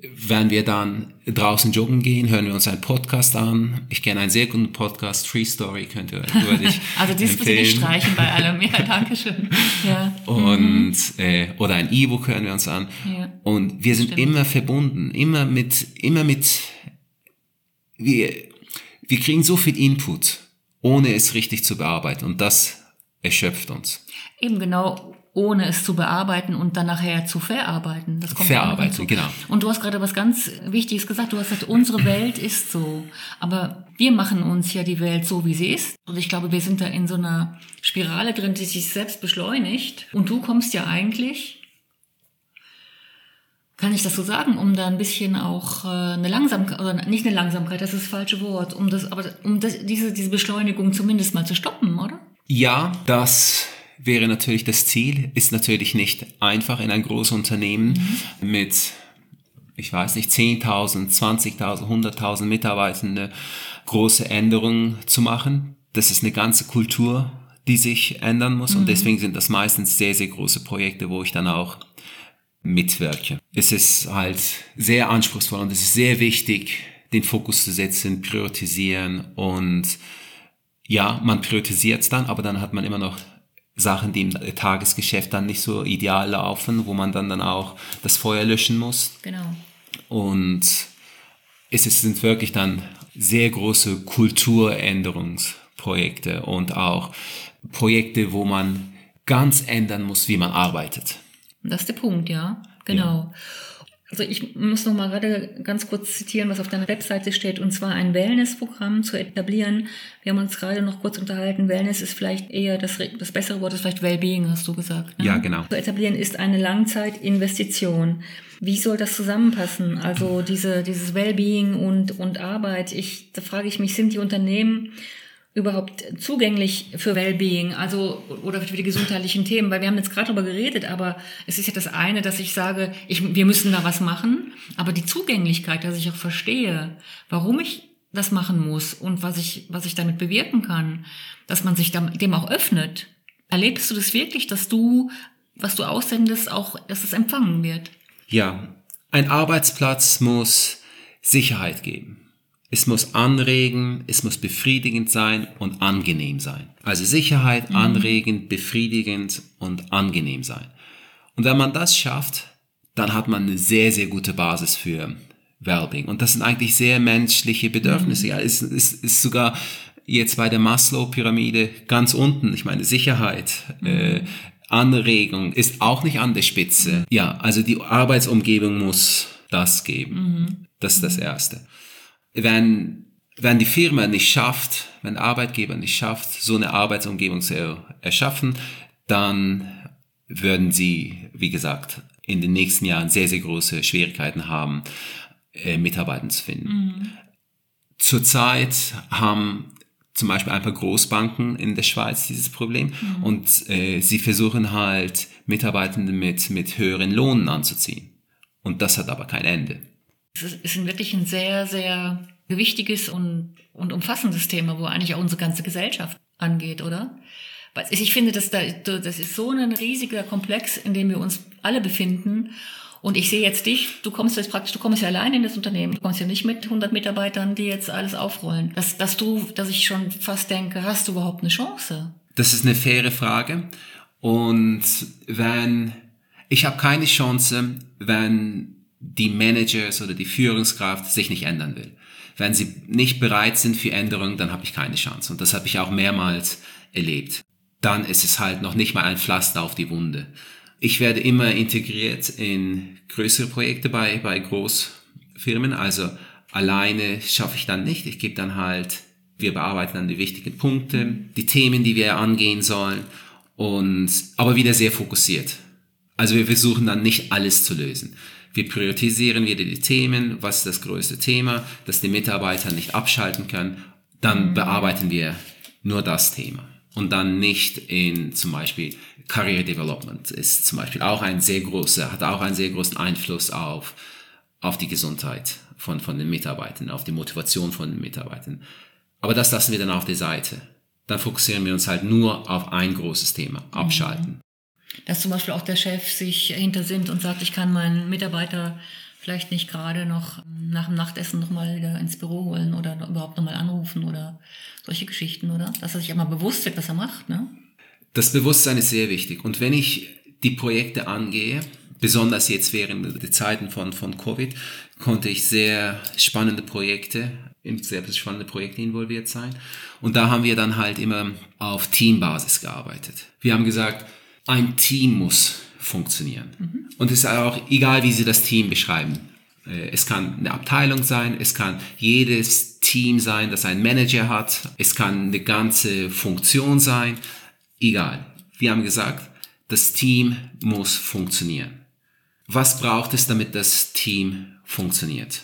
Wenn wir dann draußen joggen gehen, hören wir uns einen Podcast an. Ich kenne einen sehr guten Podcast, Free Story, könnte würde ich Also das bitte nicht streichen bei allem. Ja, danke schön. Ja. und äh, oder ein E-Book hören wir uns an Ja, und wir sind stimmt. immer verbunden immer mit immer mit wir wir kriegen so viel Input ohne es richtig zu bearbeiten und das erschöpft uns Eben genau, ohne es zu bearbeiten und dann nachher zu verarbeiten. Das kommt Verarbeiten, genau. Und du hast gerade was ganz Wichtiges gesagt. Du hast gesagt, unsere Welt ist so. Aber wir machen uns ja die Welt so, wie sie ist. Und ich glaube, wir sind da in so einer Spirale drin, die sich selbst beschleunigt. Und du kommst ja eigentlich, kann ich das so sagen, um da ein bisschen auch äh, eine Langsamkeit, oder nicht eine Langsamkeit, das ist das falsche Wort, um das, aber um das, diese, diese Beschleunigung zumindest mal zu stoppen, oder? ja das wäre natürlich das Ziel ist natürlich nicht einfach in ein großes Unternehmen mit ich weiß nicht, 10.000, 20.000, 100.000 Mitarbeitende große Änderungen zu machen. Das ist eine ganze Kultur, die sich ändern muss und deswegen sind das meistens sehr, sehr große Projekte, wo ich dann auch mitwirke. Es ist halt sehr anspruchsvoll und es ist sehr wichtig, den Fokus zu setzen, priorisieren und ja, man priorisiert es dann, aber dann hat man immer noch Sachen, die im Tagesgeschäft dann nicht so ideal laufen, wo man dann, dann auch das Feuer löschen muss. Genau. Und es sind wirklich dann sehr große Kulturänderungsprojekte und auch Projekte, wo man ganz ändern muss, wie man arbeitet. Das ist der Punkt, ja. Genau. Also ich muss noch mal gerade ganz kurz zitieren, was auf deiner Webseite steht, und zwar ein Wellnessprogramm zu etablieren. Wir haben uns gerade noch kurz unterhalten. Wellness ist vielleicht eher das, das bessere Wort, ist vielleicht Wellbeing, hast du gesagt. Ne? Ja, genau. Zu etablieren ist eine Langzeitinvestition. Wie soll das zusammenpassen? Also diese, dieses Wellbeing und, und Arbeit. Ich, da frage ich mich, sind die Unternehmen überhaupt zugänglich für Wellbeing, also oder für die gesundheitlichen Themen, weil wir haben jetzt gerade darüber geredet, aber es ist ja das eine, dass ich sage, ich, wir müssen da was machen, aber die Zugänglichkeit, dass ich auch verstehe, warum ich das machen muss und was ich was ich damit bewirken kann, dass man sich dem auch öffnet. Erlebst du das wirklich, dass du was du aussendest, auch dass es empfangen wird? Ja, ein Arbeitsplatz muss Sicherheit geben. Es muss anregen, es muss befriedigend sein und angenehm sein. Also Sicherheit, anregend, befriedigend und angenehm sein. Und wenn man das schafft, dann hat man eine sehr, sehr gute Basis für Wellbeing. Und das sind eigentlich sehr menschliche Bedürfnisse. Ja, es ist, ist sogar jetzt bei der Maslow-Pyramide ganz unten. Ich meine, Sicherheit, äh, Anregung ist auch nicht an der Spitze. Ja, also die Arbeitsumgebung muss das geben. Das ist das Erste. Wenn wenn die Firma nicht schafft, wenn der Arbeitgeber nicht schafft, so eine Arbeitsumgebung zu erschaffen, dann würden sie, wie gesagt, in den nächsten Jahren sehr, sehr große Schwierigkeiten haben, äh, Mitarbeiter zu finden. Mhm. Zurzeit haben zum Beispiel ein paar Großbanken in der Schweiz dieses Problem mhm. und äh, sie versuchen halt Mitarbeitende mit, mit höheren Lohnen anzuziehen. Und das hat aber kein Ende. Es ist wirklich ein sehr, sehr gewichtiges und, und umfassendes Thema, wo eigentlich auch unsere ganze Gesellschaft angeht, oder? Ich finde, dass da, das ist so ein riesiger Komplex, in dem wir uns alle befinden. Und ich sehe jetzt dich, du kommst jetzt praktisch, du kommst ja allein in das Unternehmen, du kommst ja nicht mit 100 Mitarbeitern, die jetzt alles aufrollen. Dass, dass du, dass ich schon fast denke, hast du überhaupt eine Chance? Das ist eine faire Frage. Und wenn, ich habe keine Chance, wenn die Managers oder die Führungskraft sich nicht ändern will. Wenn sie nicht bereit sind für Änderungen, dann habe ich keine Chance. Und das habe ich auch mehrmals erlebt. Dann ist es halt noch nicht mal ein Pflaster auf die Wunde. Ich werde immer integriert in größere Projekte bei, bei Großfirmen. Also alleine schaffe ich dann nicht. Ich gebe dann halt, wir bearbeiten dann die wichtigen Punkte, die Themen, die wir angehen sollen. Und, aber wieder sehr fokussiert. Also wir versuchen dann nicht alles zu lösen. Wir priorisieren wieder die Themen, was ist das größte Thema, dass die Mitarbeiter nicht abschalten können. Dann bearbeiten wir nur das Thema. Und dann nicht in zum Beispiel Career Development ist zum Beispiel auch ein sehr großer, hat auch einen sehr großen Einfluss auf, auf die Gesundheit von, von den Mitarbeitern, auf die Motivation von den Mitarbeitern. Aber das lassen wir dann auf der Seite. Dann fokussieren wir uns halt nur auf ein großes Thema, abschalten dass zum Beispiel auch der Chef sich hintersinnt und sagt, ich kann meinen Mitarbeiter vielleicht nicht gerade noch nach dem Nachtessen nochmal wieder ins Büro holen oder überhaupt nochmal anrufen oder solche Geschichten, oder? Dass er sich einmal bewusst wird, was er macht, ne? Das Bewusstsein ist sehr wichtig. Und wenn ich die Projekte angehe, besonders jetzt während der Zeiten von, von Covid, konnte ich sehr spannende Projekte, in sehr spannende Projekte involviert sein. Und da haben wir dann halt immer auf Teambasis gearbeitet. Wir haben gesagt, ein Team muss funktionieren. Mhm. Und es ist auch egal, wie Sie das Team beschreiben. Äh, es kann eine Abteilung sein, es kann jedes Team sein, das einen Manager hat, es kann eine ganze Funktion sein, egal. Wir haben gesagt, das Team muss funktionieren. Was braucht es, damit das Team funktioniert?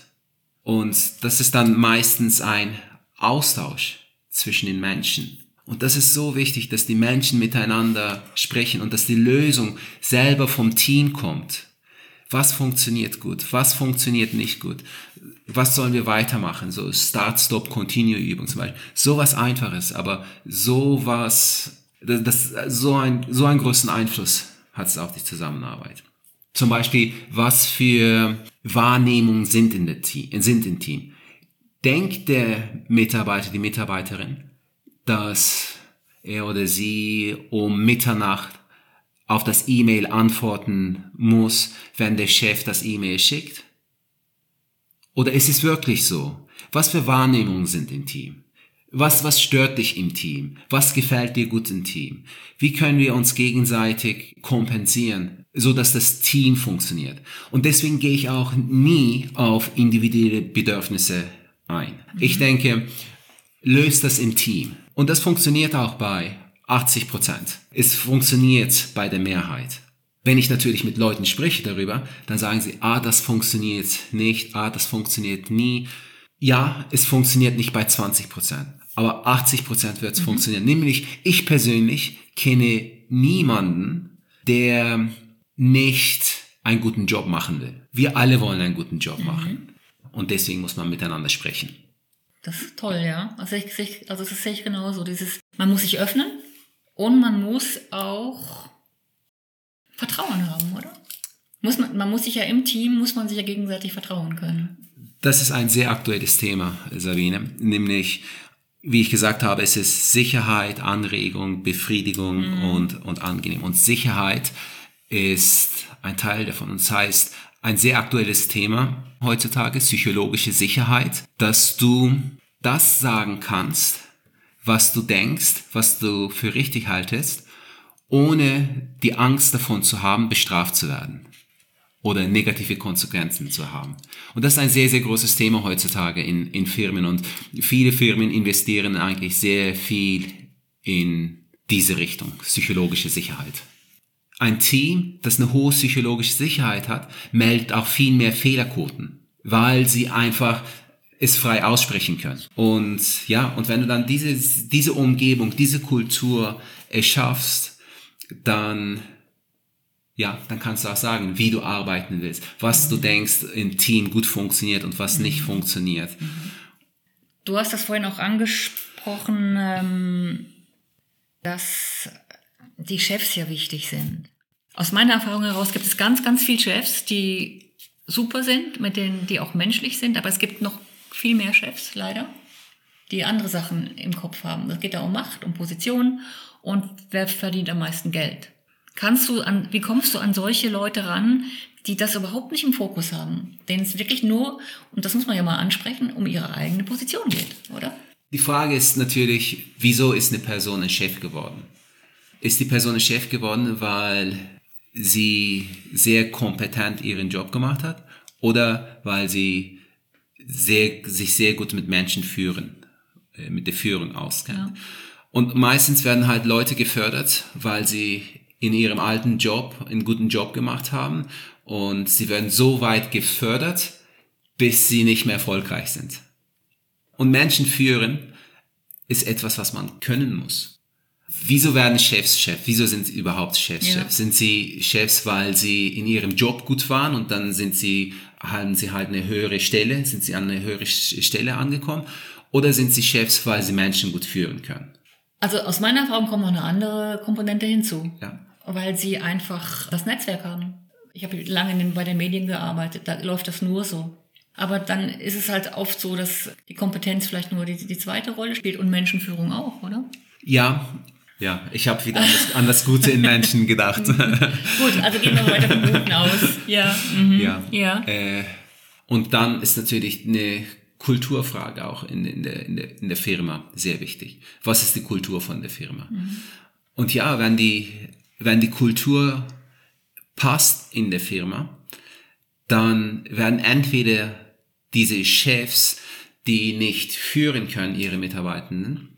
Und das ist dann meistens ein Austausch zwischen den Menschen. Und das ist so wichtig, dass die Menschen miteinander sprechen und dass die Lösung selber vom Team kommt. Was funktioniert gut? Was funktioniert nicht gut? Was sollen wir weitermachen? So Start, Stop, Continue Übung zum Beispiel. So was Einfaches, aber so was, das, so ein, so einen großen Einfluss hat es auf die Zusammenarbeit. Zum Beispiel, was für Wahrnehmungen sind in der Team, sind im Team. Denkt der Mitarbeiter, die Mitarbeiterin, dass er oder sie um Mitternacht auf das E-Mail antworten muss, wenn der Chef das E-Mail schickt? Oder ist es wirklich so? Was für Wahrnehmungen sind im Team? Was, was stört dich im Team? Was gefällt dir gut im Team? Wie können wir uns gegenseitig kompensieren, so dass das Team funktioniert? Und deswegen gehe ich auch nie auf individuelle Bedürfnisse ein. Mhm. Ich denke, löst das im Team. Und das funktioniert auch bei 80 Prozent. Es funktioniert bei der Mehrheit. Wenn ich natürlich mit Leuten spreche darüber, dann sagen sie, ah, das funktioniert nicht, ah, das funktioniert nie. Ja, es funktioniert nicht bei 20 Prozent, aber 80 Prozent wird es mhm. funktionieren. Nämlich, ich persönlich kenne niemanden, der nicht einen guten Job machen will. Wir alle wollen einen guten Job mhm. machen. Und deswegen muss man miteinander sprechen. Das ist toll, ja. Also, ich, also das sehe ich genauso. Dieses, man muss sich öffnen und man muss auch Vertrauen haben, oder? Muss man, man muss sich ja im Team, muss man sich ja gegenseitig vertrauen können. Das ist ein sehr aktuelles Thema, Sabine. Nämlich, wie ich gesagt habe, es ist Sicherheit, Anregung, Befriedigung mhm. und, und angenehm. Und Sicherheit ist ein Teil davon. Und das heißt, ein sehr aktuelles Thema heutzutage, psychologische Sicherheit, dass du das sagen kannst, was du denkst, was du für richtig haltest, ohne die Angst davon zu haben, bestraft zu werden. oder negative Konsequenzen zu haben. Und das ist ein sehr, sehr großes Thema heutzutage in, in Firmen und viele Firmen investieren eigentlich sehr viel in diese Richtung, psychologische Sicherheit. Ein Team, das eine hohe psychologische Sicherheit hat, meldet auch viel mehr Fehlerquoten, weil sie einfach es frei aussprechen können. Und ja, und wenn du dann diese, diese Umgebung, diese Kultur erschaffst, dann ja, dann kannst du auch sagen, wie du arbeiten willst, was du denkst im Team gut funktioniert und was nicht mhm. funktioniert. Du hast das vorhin auch angesprochen, ähm, dass die Chefs ja wichtig sind. Aus meiner Erfahrung heraus gibt es ganz, ganz viele Chefs, die super sind, mit denen, die auch menschlich sind, aber es gibt noch viel mehr Chefs, leider, die andere Sachen im Kopf haben. Es geht da um Macht, um Position und wer verdient am meisten Geld. Kannst du an, wie kommst du an solche Leute ran, die das überhaupt nicht im Fokus haben, denen es wirklich nur, und das muss man ja mal ansprechen, um ihre eigene Position geht, oder? Die Frage ist natürlich, wieso ist eine Person ein Chef geworden? Ist die Person Chef geworden, weil sie sehr kompetent ihren Job gemacht hat oder weil sie sehr, sich sehr gut mit Menschen führen, äh, mit der Führung auskennt? Ja. Und meistens werden halt Leute gefördert, weil sie in ihrem alten Job einen guten Job gemacht haben und sie werden so weit gefördert, bis sie nicht mehr erfolgreich sind. Und Menschen führen ist etwas, was man können muss. Wieso werden Chefs Chef? Wieso sind sie überhaupt Chefs ja. Chef? Sind sie Chefs, weil sie in ihrem Job gut waren und dann sind sie, haben sie halt eine höhere Stelle, sind sie an eine höhere Stelle angekommen? Oder sind sie Chefs, weil sie Menschen gut führen können? Also aus meiner Erfahrung kommt noch eine andere Komponente hinzu. Ja weil sie einfach das Netzwerk haben. Ich habe lange bei den Medien gearbeitet, da läuft das nur so. Aber dann ist es halt oft so, dass die Kompetenz vielleicht nur die, die zweite Rolle spielt und Menschenführung auch, oder? Ja, ja, ich habe wieder an das, an das, Gute in Menschen gedacht. Gut, also gehen wir weiter vom Guten aus. Ja. Mhm. ja. ja. Äh, und dann ist natürlich eine Kulturfrage auch in, in, der, in, der, in der Firma sehr wichtig. Was ist die Kultur von der Firma? Mhm. Und ja, wenn die wenn die Kultur passt in der Firma, dann werden entweder diese Chefs, die nicht führen können, ihre Mitarbeitenden,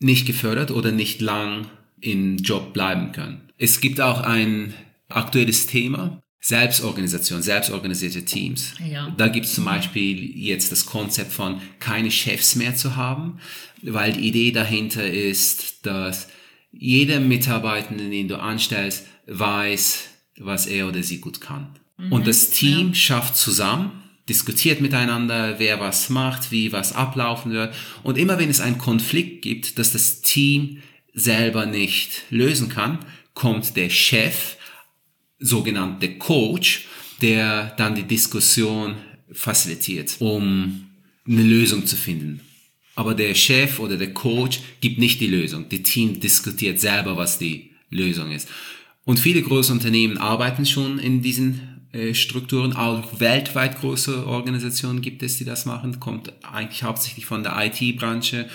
nicht gefördert oder nicht lang im Job bleiben können. Es gibt auch ein aktuelles Thema, Selbstorganisation, selbstorganisierte Teams. Ja. Da gibt es zum Beispiel jetzt das Konzept von keine Chefs mehr zu haben, weil die Idee dahinter ist, dass jeder Mitarbeitende, den du anstellst, weiß, was er oder sie gut kann. Mhm, und das Team ja. schafft zusammen, diskutiert miteinander, wer was macht, wie was ablaufen wird. Und immer wenn es einen Konflikt gibt, dass das Team selber nicht lösen kann, kommt der Chef, sogenannte Coach, der dann die Diskussion facilitiert, um eine Lösung zu finden aber der Chef oder der Coach gibt nicht die Lösung. Das Team diskutiert selber, was die Lösung ist. Und viele große Unternehmen arbeiten schon in diesen Strukturen. Auch weltweit große Organisationen gibt es, die das machen. Kommt eigentlich hauptsächlich von der IT-Branche.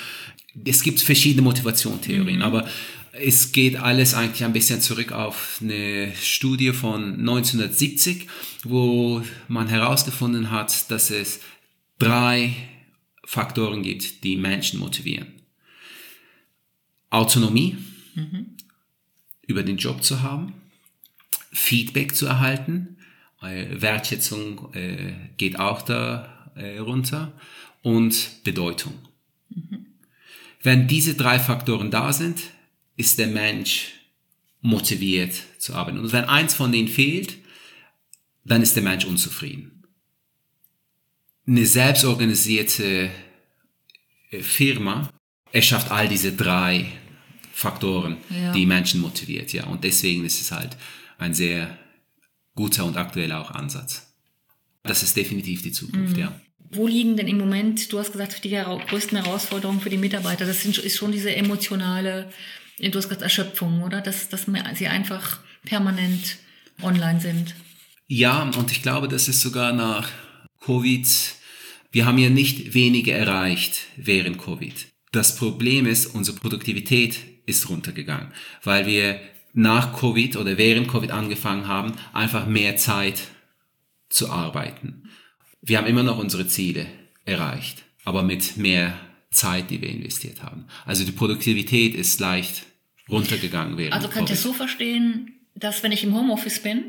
Es gibt verschiedene Motivationstheorien, mhm. aber es geht alles eigentlich ein bisschen zurück auf eine Studie von 1970, wo man herausgefunden hat, dass es drei Faktoren gibt, die Menschen motivieren. Autonomie, mhm. über den Job zu haben, Feedback zu erhalten, äh, Wertschätzung äh, geht auch da äh, runter und Bedeutung. Mhm. Wenn diese drei Faktoren da sind, ist der Mensch motiviert zu arbeiten. Und wenn eins von denen fehlt, dann ist der Mensch unzufrieden eine selbstorganisierte äh, Firma erschafft all diese drei Faktoren, ja. die Menschen motiviert, ja. Und deswegen ist es halt ein sehr guter und aktueller auch Ansatz. Das ist definitiv die Zukunft, mhm. ja. Wo liegen denn im Moment, du hast gesagt, die größten Herausforderungen für die Mitarbeiter? Das ist schon diese emotionale, du hast gesagt, Erschöpfung, oder? Dass, dass sie einfach permanent online sind. Ja, und ich glaube, das ist sogar nach Covid, wir haben ja nicht weniger erreicht während Covid. Das Problem ist, unsere Produktivität ist runtergegangen, weil wir nach Covid oder während Covid angefangen haben, einfach mehr Zeit zu arbeiten. Wir haben immer noch unsere Ziele erreicht, aber mit mehr Zeit, die wir investiert haben. Also die Produktivität ist leicht runtergegangen während Also kann ich das so verstehen, dass wenn ich im Homeoffice bin,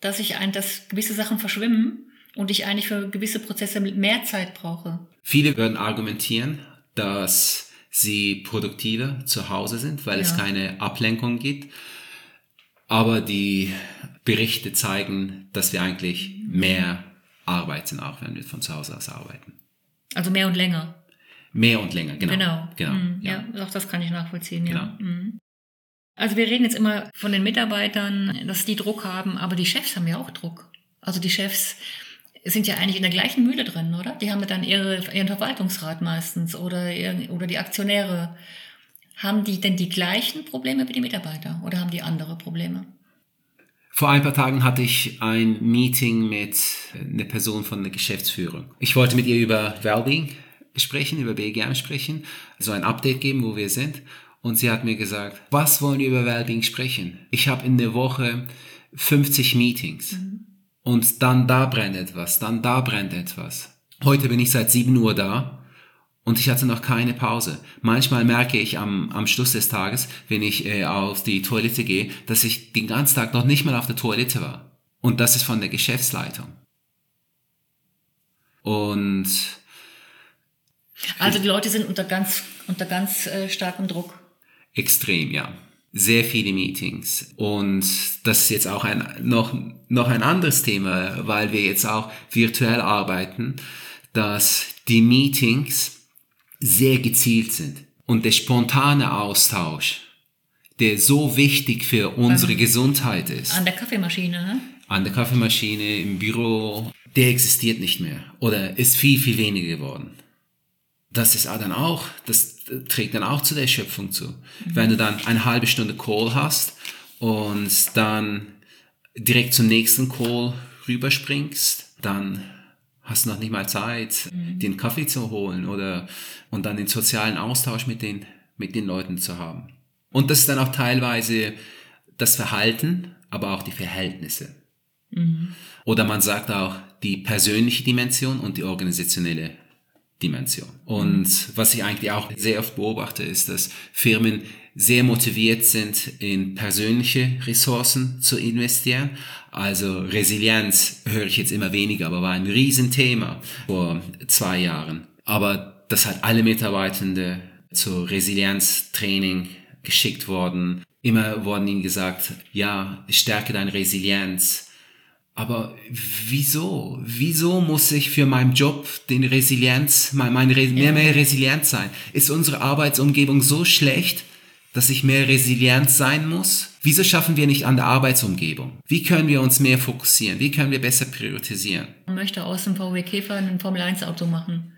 dass ich ein, dass gewisse Sachen verschwimmen und ich eigentlich für gewisse Prozesse mehr Zeit brauche. Viele würden argumentieren, dass sie produktiver zu Hause sind, weil ja. es keine Ablenkung gibt. Aber die Berichte zeigen, dass wir eigentlich mehr arbeiten, auch wenn wir von zu Hause aus arbeiten. Also mehr und länger. Mehr und länger, genau. Genau. genau mhm. ja. ja, auch das kann ich nachvollziehen, genau. ja. Mhm. Also wir reden jetzt immer von den Mitarbeitern, dass die Druck haben, aber die Chefs haben ja auch Druck. Also die Chefs sind ja eigentlich in der gleichen Mühle drin, oder? Die haben ja dann ihre, ihren Verwaltungsrat meistens oder, oder die Aktionäre. Haben die denn die gleichen Probleme wie die Mitarbeiter oder haben die andere Probleme? Vor ein paar Tagen hatte ich ein Meeting mit einer Person von der Geschäftsführung. Ich wollte mit ihr über Wellbeing sprechen, über BGM sprechen, so ein Update geben, wo wir sind. Und sie hat mir gesagt, was wollen wir über Wellbeing sprechen? Ich habe in der Woche 50 Meetings. Mhm. Und dann da brennt etwas, dann da brennt etwas. Heute bin ich seit 7 Uhr da und ich hatte noch keine Pause. Manchmal merke ich am, am Schluss des Tages, wenn ich äh, auf die Toilette gehe, dass ich den ganzen Tag noch nicht mal auf der Toilette war. Und das ist von der Geschäftsleitung. Und also die Leute sind unter ganz, unter ganz äh, starkem Druck. Extrem, ja. Sehr viele Meetings. Und das ist jetzt auch ein, noch, noch ein anderes Thema, weil wir jetzt auch virtuell arbeiten, dass die Meetings sehr gezielt sind. Und der spontane Austausch, der so wichtig für unsere Gesundheit ist. An der Kaffeemaschine, ne? An der Kaffeemaschine, im Büro, der existiert nicht mehr oder ist viel, viel weniger geworden das ist dann auch, das trägt dann auch zu der Schöpfung zu. Mhm. Wenn du dann eine halbe Stunde Call hast und dann direkt zum nächsten Call rüberspringst, dann hast du noch nicht mal Zeit, mhm. den Kaffee zu holen oder und dann den sozialen Austausch mit den, mit den Leuten zu haben. Und das ist dann auch teilweise das Verhalten, aber auch die Verhältnisse. Mhm. Oder man sagt auch die persönliche Dimension und die organisationelle Dimension. Und was ich eigentlich auch sehr oft beobachte, ist, dass Firmen sehr motiviert sind, in persönliche Ressourcen zu investieren. Also Resilienz höre ich jetzt immer weniger, aber war ein Riesenthema vor zwei Jahren. Aber das hat alle Mitarbeitende zu Resilienztraining geschickt worden. Immer wurden ihnen gesagt, ja, stärke deine Resilienz aber wieso? Wieso muss ich für meinen Job den Resilienz, mein, mein Re mehr, mehr resilient sein? Ist unsere Arbeitsumgebung so schlecht, dass ich mehr resilient sein muss? Wieso schaffen wir nicht an der Arbeitsumgebung? Wie können wir uns mehr fokussieren? Wie können wir besser priorisieren? Man möchte aus dem VW Käfer ein Formel 1 Auto machen.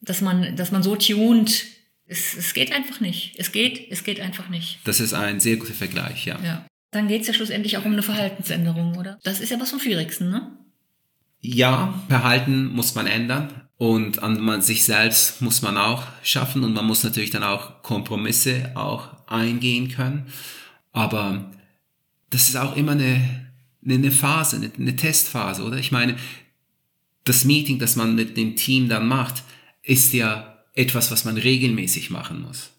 Dass man, dass man so tunt. Es, es geht einfach nicht. Es geht, es geht einfach nicht. Das ist ein sehr guter Vergleich, ja. ja dann geht es ja schlussendlich auch um eine Verhaltensänderung, oder? Das ist ja was vom Schwierigsten, ne? Ja, Verhalten muss man ändern und an man sich selbst muss man auch schaffen und man muss natürlich dann auch Kompromisse auch eingehen können. Aber das ist auch immer eine, eine Phase, eine, eine Testphase, oder? Ich meine, das Meeting, das man mit dem Team dann macht, ist ja etwas, was man regelmäßig machen muss.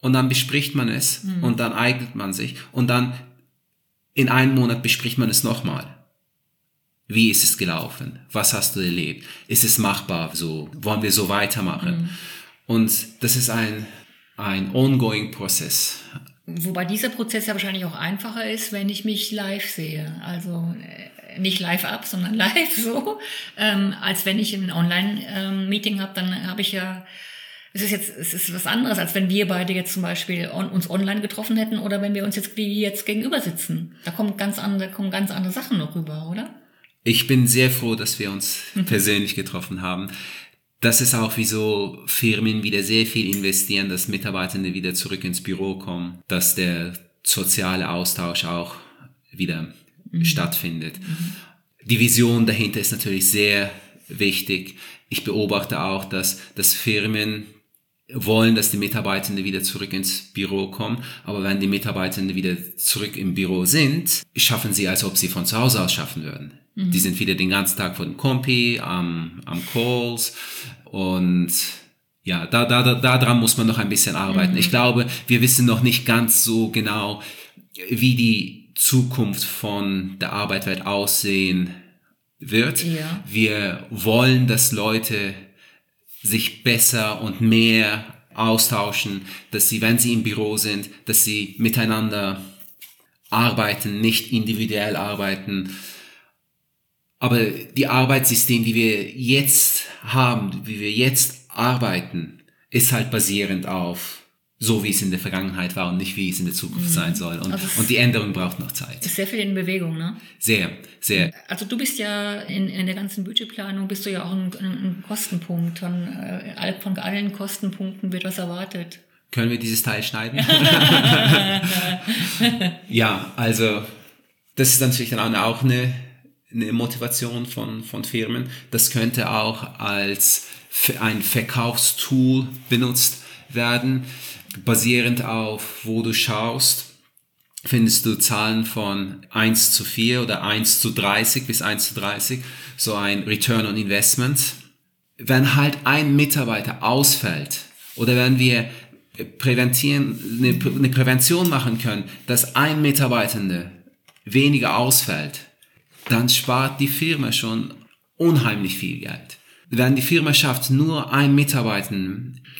Und dann bespricht man es mhm. und dann eignet man sich und dann in einem Monat bespricht man es nochmal. Wie ist es gelaufen? Was hast du erlebt? Ist es machbar so? Wollen wir so weitermachen? Mhm. Und das ist ein, ein ongoing Prozess. Wobei dieser Prozess ja wahrscheinlich auch einfacher ist, wenn ich mich live sehe. Also äh, nicht live ab, sondern live so. Ähm, als wenn ich ein Online-Meeting ähm, habe, dann habe ich ja es ist jetzt, es ist was anderes, als wenn wir beide jetzt zum Beispiel on, uns online getroffen hätten oder wenn wir uns jetzt wie jetzt gegenüber sitzen. Da kommen ganz andere, kommen ganz andere Sachen noch rüber, oder? Ich bin sehr froh, dass wir uns mhm. persönlich getroffen haben. Das ist auch, wieso Firmen wieder sehr viel investieren, dass Mitarbeitende wieder zurück ins Büro kommen, dass der soziale Austausch auch wieder mhm. stattfindet. Mhm. Die Vision dahinter ist natürlich sehr wichtig. Ich beobachte auch, dass, dass Firmen wollen, dass die Mitarbeitenden wieder zurück ins Büro kommen. Aber wenn die Mitarbeitenden wieder zurück im Büro sind, schaffen sie, als ob sie von zu Hause aus schaffen würden. Die sind wieder den ganzen Tag vor dem Kompi, am, am Calls und ja, da, da, da, daran muss man noch ein bisschen arbeiten. Ich glaube, wir wissen noch nicht ganz so genau, wie die Zukunft von der Arbeitswelt aussehen wird. Ja. Wir wollen, dass Leute sich besser und mehr austauschen, dass sie, wenn sie im Büro sind, dass sie miteinander arbeiten, nicht individuell arbeiten. Aber die Arbeitssystem, die wir jetzt haben, wie wir jetzt arbeiten, ist halt basierend auf so, wie es in der Vergangenheit war und nicht, wie es in der Zukunft sein soll. Und, Also und die Änderung braucht noch Zeit. Ist sehr viel in Bewegung, ne? Sehr, sehr. Also du bist ja in, in der ganzen Budgetplanung bist du ja auch ein, ein, Kostenpunkt. Von, äh, von allen Kostenpunkten wird was erwartet. Können wir dieses Teil schneiden? ja, also das ist natürlich dann auch eine, eine Motivation von, von Firmen. Das könnte auch als ein Verkaufstool benutzt werden, basierend auf, wo du schaust. Findest du Zahlen von 1 zu 4 oder 1 zu 30 bis 1 zu 30, so ein Return on Investment. Wenn halt ein Mitarbeiter ausfällt oder wenn wir präventieren, eine, Prä- eine Prävention machen können, dass ein Mitarbeitende weniger ausfällt, dann spart die Firma schon unheimlich viel Geld. Wenn die Firma schafft, nur einen Mitarbeiter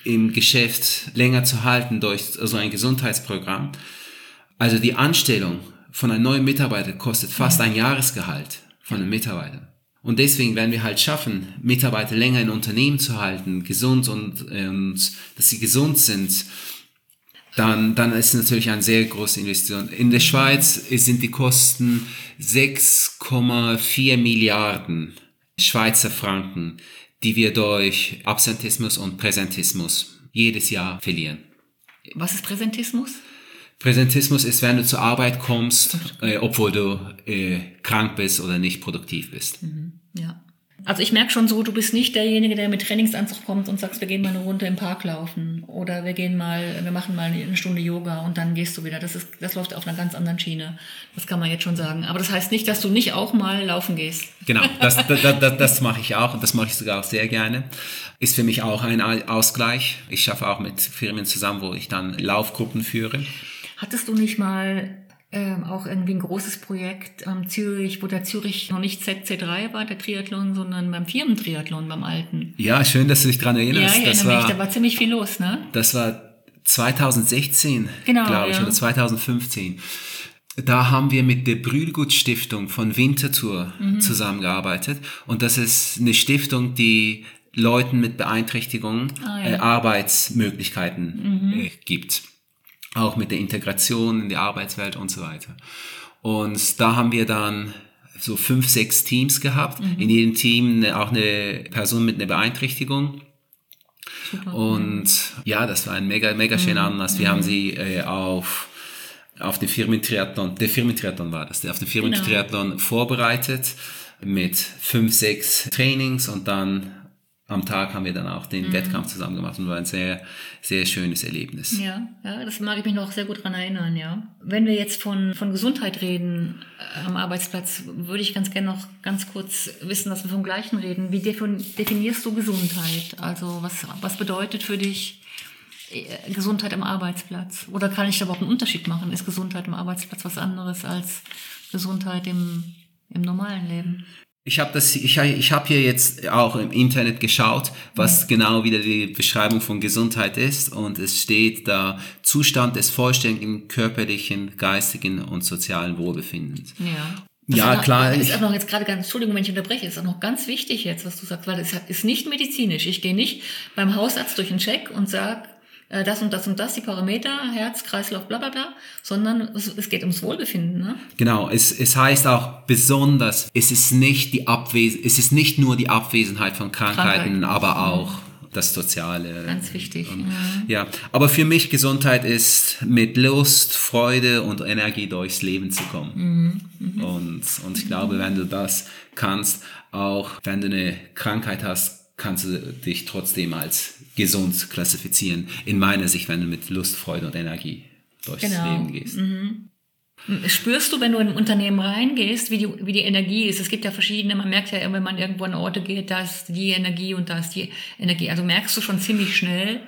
im Geschäft länger zu halten durch so ein Gesundheitsprogramm, also die Anstellung von einem neuen Mitarbeiter kostet fast ein Jahresgehalt von einem Mitarbeiter. Und deswegen, wenn wir halt schaffen, Mitarbeiter länger in Unternehmen zu halten, gesund und, und dass sie gesund sind, dann, dann ist natürlich eine sehr große Investition. In der Schweiz sind die Kosten 6,4 Milliarden Schweizer Franken, die wir durch Absentismus und Präsentismus jedes Jahr verlieren. Was ist Präsentismus? Präsentismus ist, wenn du zur Arbeit kommst, äh, obwohl du äh, krank bist oder nicht produktiv bist. Ja. Also ich merke schon so, du bist nicht derjenige, der mit Trainingsanzug kommt und sagst, wir gehen mal eine Runde im Park laufen oder wir gehen mal, wir machen mal eine Stunde Yoga und dann gehst du wieder. Das ist, das läuft auf einer ganz anderen Schiene. Das kann man jetzt schon sagen. Aber das heißt nicht, dass du nicht auch mal laufen gehst. Genau, das, das, das, das mache ich auch und das mache ich sogar auch sehr gerne. Ist für mich auch ein Ausgleich. Ich schaffe auch mit Firmen zusammen, wo ich dann Laufgruppen führe. Hattest du nicht mal ähm, auch irgendwie ein großes Projekt am Zürich, wo der Zürich noch nicht ZC3 war, der Triathlon, sondern beim Firmentriathlon, beim alten? Ja, schön, dass du dich daran Ja, erinnerst. ich das, erinnere mich, war, da war ziemlich viel los, ne? das war 2016, Genau, glaube ich, ja. oder 2015. Da haben wir mit der Brühlgut Stiftung von Winterthur Mhm. zusammengearbeitet. Und das ist eine Stiftung, die Leuten mit Beeinträchtigungen Ah, ja. Mhm. äh, Arbeitsmöglichkeiten äh, gibt. Auch mit der Integration in die Arbeitswelt und so weiter. Und da haben wir dann so fünf, sechs Teams gehabt. Mhm. In jedem Team auch eine Person mit einer Beeinträchtigung. Und ja, das war ein mega, mega schöner Anlass. Wir haben sie äh, auf, auf den Firmentriathlon, der Firmentriathlon war das, auf den Firmentriathlon vorbereitet mit fünf, sechs Trainings und dann am Tag haben wir dann auch den Wettkampf zusammen gemacht und war ein sehr, sehr schönes Erlebnis. Ja, ja, das mag ich mich noch sehr gut dran erinnern, ja. Wenn wir jetzt von, von Gesundheit reden äh, am Arbeitsplatz, würde ich ganz gerne noch ganz kurz wissen, dass wir vom Gleichen reden. Wie defin definierst du Gesundheit? Also was, was bedeutet für dich äh, Gesundheit am Arbeitsplatz? Oder kann ich da überhaupt einen Unterschied machen? Ist Gesundheit am Arbeitsplatz was anderes als Gesundheit im, im normalen Leben? Ich habe das, ich, ich habe hier jetzt auch im Internet geschaut, was genau wieder die Beschreibung von Gesundheit ist und es steht da Zustand des vollständigen körperlichen, geistigen und sozialen Wohlbefindens. Ja. Ja, ist klar, Noch, ist noch jetzt gerade ganz, Entschuldigung, wenn ich unterbreche, ist auch noch ganz wichtig jetzt, was du sagst, weil es ist nicht medizinisch. Ich gehe nicht beim Hausarzt durch einen Check und sag äh, das und das und das, die Parameter, Herz, Kreislauf, bla bla bla, sondern es, es geht ums Wohlbefinden. Ne? Genau, es, es heißt auch besonders, es ist nicht die Abwes es ist nicht nur die Abwesenheit von Krankheiten, Krankheiten. aber auch das Soziale. Ganz wichtig. Und, ja. ja, aber für mich Gesundheit ist mit Lust, Freude und Energie durchs Leben zu kommen. Und, und ich glaube, wenn du das kannst, auch wenn du eine Krankheit hast, kannst du dich trotzdem als gesund klassifizieren. In meiner Sicht, wenn du mit Lust, Freude und Energie durchs Genau. Leben gehst. Spürst du, wenn du in ein Unternehmen reingehst, wie die, wie die Energie ist? Es gibt ja verschiedene, man merkt ja, wenn man irgendwo an Orte geht, da ist die Energie und da ist die Energie. Also merkst du schon ziemlich schnell,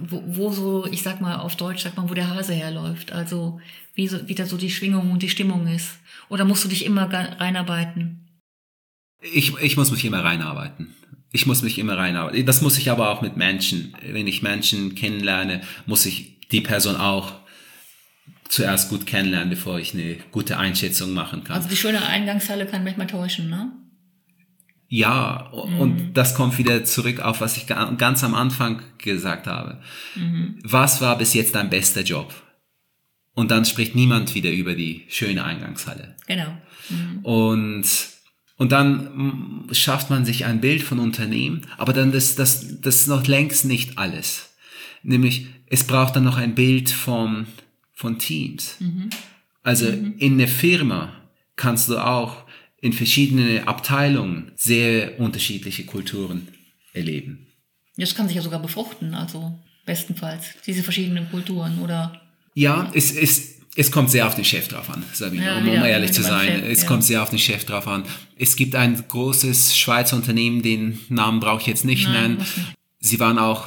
wo, wo so, ich sag mal auf Deutsch, sag mal, wo der Hase herläuft. Also wie, so, wie da so die Schwingung und die Stimmung ist. Oder musst du dich immer reinarbeiten? Ich, ich muss mich immer reinarbeiten. Ich muss mich immer reinarbeiten. Das muss ich aber auch mit Menschen. Wenn ich Menschen kennenlerne, muss ich die Person auch zuerst gut kennenlernen, bevor ich eine gute Einschätzung machen kann. Also die schöne Eingangshalle kann manchmal täuschen, ne? Ja, mhm. und das kommt wieder zurück auf, was ich ganz am Anfang gesagt habe. Mhm. Was war bis jetzt dein bester Job? Und dann spricht niemand wieder über die schöne Eingangshalle. Genau. Mhm. Und, und dann schafft man sich ein Bild von Unternehmen, aber dann das, das, das ist noch längst nicht alles. Nämlich, es braucht dann noch ein Bild vom, von Teams. Mhm. Also mhm. in der Firma kannst du auch in verschiedene Abteilungen sehr unterschiedliche Kulturen erleben. Das kann sich ja sogar befruchten, also bestenfalls, diese verschiedenen Kulturen, oder? Ja, es, es, es kommt sehr auf den Chef drauf an, Sabine, ja, um, um ja, ehrlich zu sein. Chef, es ja. kommt sehr auf den Chef drauf an. Es gibt ein großes Schweizer Unternehmen, den Namen brauche ich jetzt nicht Nein, nennen. Nicht. Sie waren auch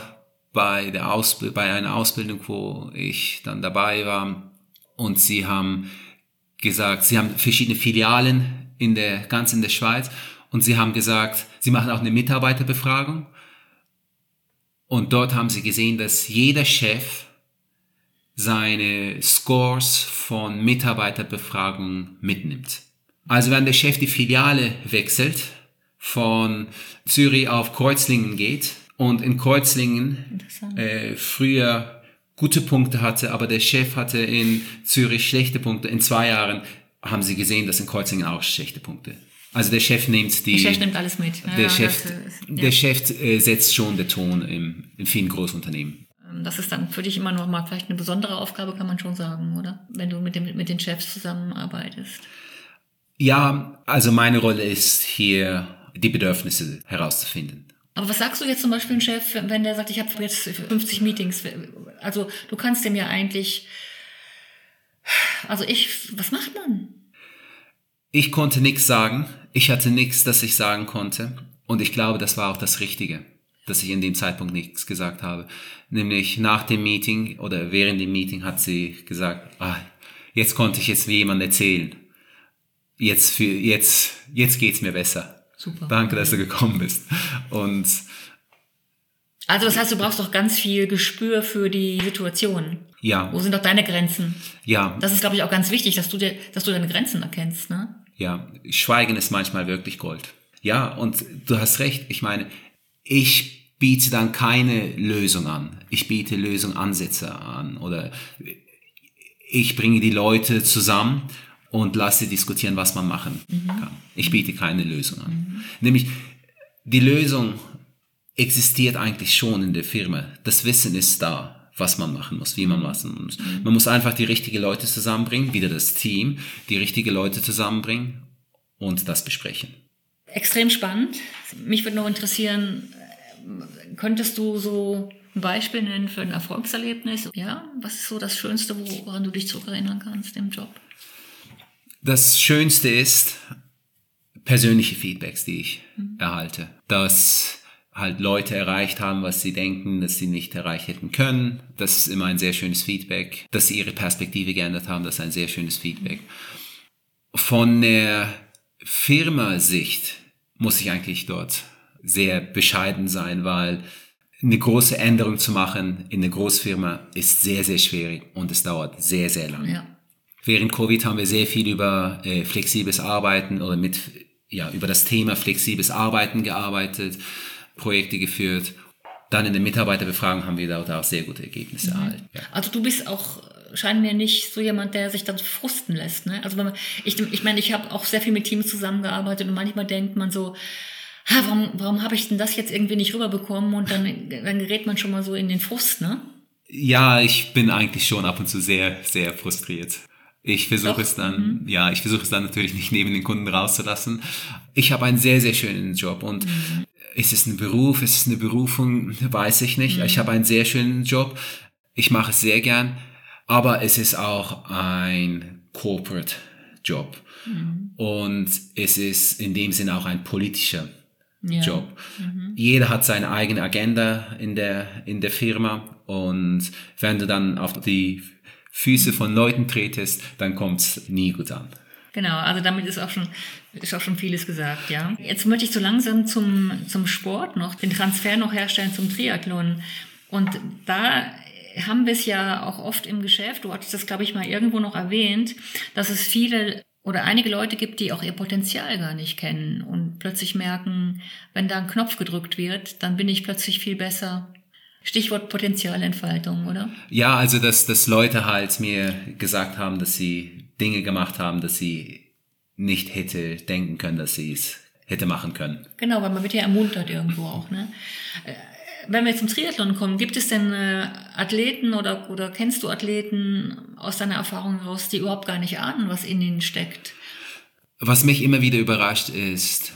bei, der Ausb bei einer Ausbildung, wo ich dann dabei war. Und sie haben gesagt, sie haben verschiedene Filialen in der, ganz in der Schweiz. Und sie haben gesagt, sie machen auch eine Mitarbeiterbefragung. Und dort haben sie gesehen, dass jeder Chef seine Scores von Mitarbeiterbefragungen mitnimmt. Also wenn der Chef die Filiale wechselt, von Zürich auf Kreuzlingen geht, und in Kreuzlingen äh, früher gute Punkte hatte, aber der Chef hatte in Zürich schlechte Punkte. In zwei Jahren haben sie gesehen, dass in Kreuzlingen auch schlechte Punkte. Also der Chef nimmt die. Der Chef nimmt alles mit. Der ja, Chef, das, ja. der Chef äh, setzt schon den Ton im, in vielen Großunternehmen. Ähm, das ist dann für dich immer noch mal vielleicht eine besondere Aufgabe, kann man schon sagen, oder? Wenn du mit, dem, mit den Chefs zusammenarbeitest. Ja, also meine Rolle ist hier, die Bedürfnisse herauszufinden. Aber was sagst du jetzt zum Beispiel einem Chef, wenn der sagt, ich habe jetzt 50 Meetings? Also du kannst dem ja eigentlich, also ich, was macht man? Ich konnte nichts sagen. Ich hatte nichts, das ich sagen konnte. Und ich glaube, das war auch das Richtige, dass ich in dem Zeitpunkt nichts gesagt habe. Nämlich nach dem Meeting oder während dem Meeting hat sie gesagt, ah, jetzt konnte ich jetzt wie jemand erzählen. Jetzt, für, jetzt, jetzt geht's mir besser. Super. Danke, dass du gekommen bist. Und also das heißt, du brauchst doch ganz viel Gespür für die Situation. Ja. Wo sind doch deine Grenzen? Ja. Das ist, glaube ich, auch ganz wichtig, dass du dir, dass du deine Grenzen erkennst, ne? Ja. Schweigen ist manchmal wirklich Gold. Ja, und du hast recht. Ich meine, ich biete dann keine Lösung an. Ich biete Lösungsansätze an oder ich bringe die Leute zusammen und lasse diskutieren, was man machen mhm. kann. Ich biete keine Lösung an. Mhm. Nämlich, die Lösung existiert eigentlich schon in der Firma. Das Wissen ist da, was man machen muss, wie man machen muss. Mhm. Man muss einfach die richtigen Leute zusammenbringen, wieder das Team, die richtigen Leute zusammenbringen und das besprechen. Extrem spannend. Mich würde noch interessieren, könntest du so ein Beispiel nennen für ein Erfolgserlebnis? Ja, was ist so das Schönste, woran du dich zurückerinnern kannst im Job? Das Schönste ist persönliche Feedbacks, die ich mhm. erhalte. Dass halt Leute erreicht haben, was sie denken, dass sie nicht erreicht hätten können. Das ist immer ein sehr schönes Feedback. Dass sie ihre Perspektive geändert haben, das ist ein sehr schönes Feedback. Von der Firma-Sicht muss ich eigentlich dort sehr bescheiden sein, weil eine große Änderung zu machen in einer Großfirma ist sehr, sehr schwierig und es dauert sehr, sehr lange. Ja. Während Covid haben wir sehr viel über äh, flexibles Arbeiten oder mit, ja, über das Thema flexibles Arbeiten gearbeitet, Projekte geführt. Dann in der Mitarbeiterbefragung haben wir dort auch sehr gute Ergebnisse mhm. erhalten. Ja. Also du bist auch scheint mir nicht so jemand, der sich dann frusten lässt. Ne? Also wenn man, ich, ich meine, ich habe auch sehr viel mit Teams zusammengearbeitet und manchmal denkt man so, ha, warum, warum habe ich denn das jetzt irgendwie nicht rüberbekommen? Und dann, dann gerät man schon mal so in den Frust, ne? Ja, ich bin eigentlich schon ab und zu sehr, sehr frustriert. Ich versuche es dann, mhm. ja, ich versuche es dann natürlich nicht neben den Kunden rauszulassen. Ich habe einen sehr, sehr schönen Job und mhm. ist es ein Beruf, ist es eine Berufung, weiß ich nicht. Mhm. Ich habe einen sehr schönen Job. Ich mache es sehr gern, aber es ist auch ein Corporate Job. Mhm. Und es ist in dem Sinne auch ein politischer ja. Job. Mhm. Jeder hat seine eigene Agenda in der, in der Firma und wenn du dann auf die Füße von Leuten tretest, dann kommt es nie gut an. Genau, also damit ist auch schon, ist auch schon vieles gesagt, ja. Jetzt möchte ich so langsam zum, zum Sport noch, den Transfer noch herstellen zum Triathlon. Und da haben wir es ja auch oft im Geschäft, du hattest das, glaube ich, mal irgendwo noch erwähnt, dass es viele oder einige Leute gibt, die auch ihr Potenzial gar nicht kennen und plötzlich merken, wenn da ein Knopf gedrückt wird, dann bin ich plötzlich viel besser. Stichwort Potenzialentfaltung, oder? Ja, also dass, dass Leute halt mir gesagt haben, dass sie Dinge gemacht haben, dass sie nicht hätte denken können, dass sie es hätte machen können. Genau, weil man wird ja ermuntert irgendwo auch. Ne? Wenn wir jetzt zum Triathlon kommen, gibt es denn äh, Athleten oder, oder kennst du Athleten aus deiner Erfahrung heraus, die überhaupt gar nicht ahnen, was in ihnen steckt? Was mich immer wieder überrascht ist,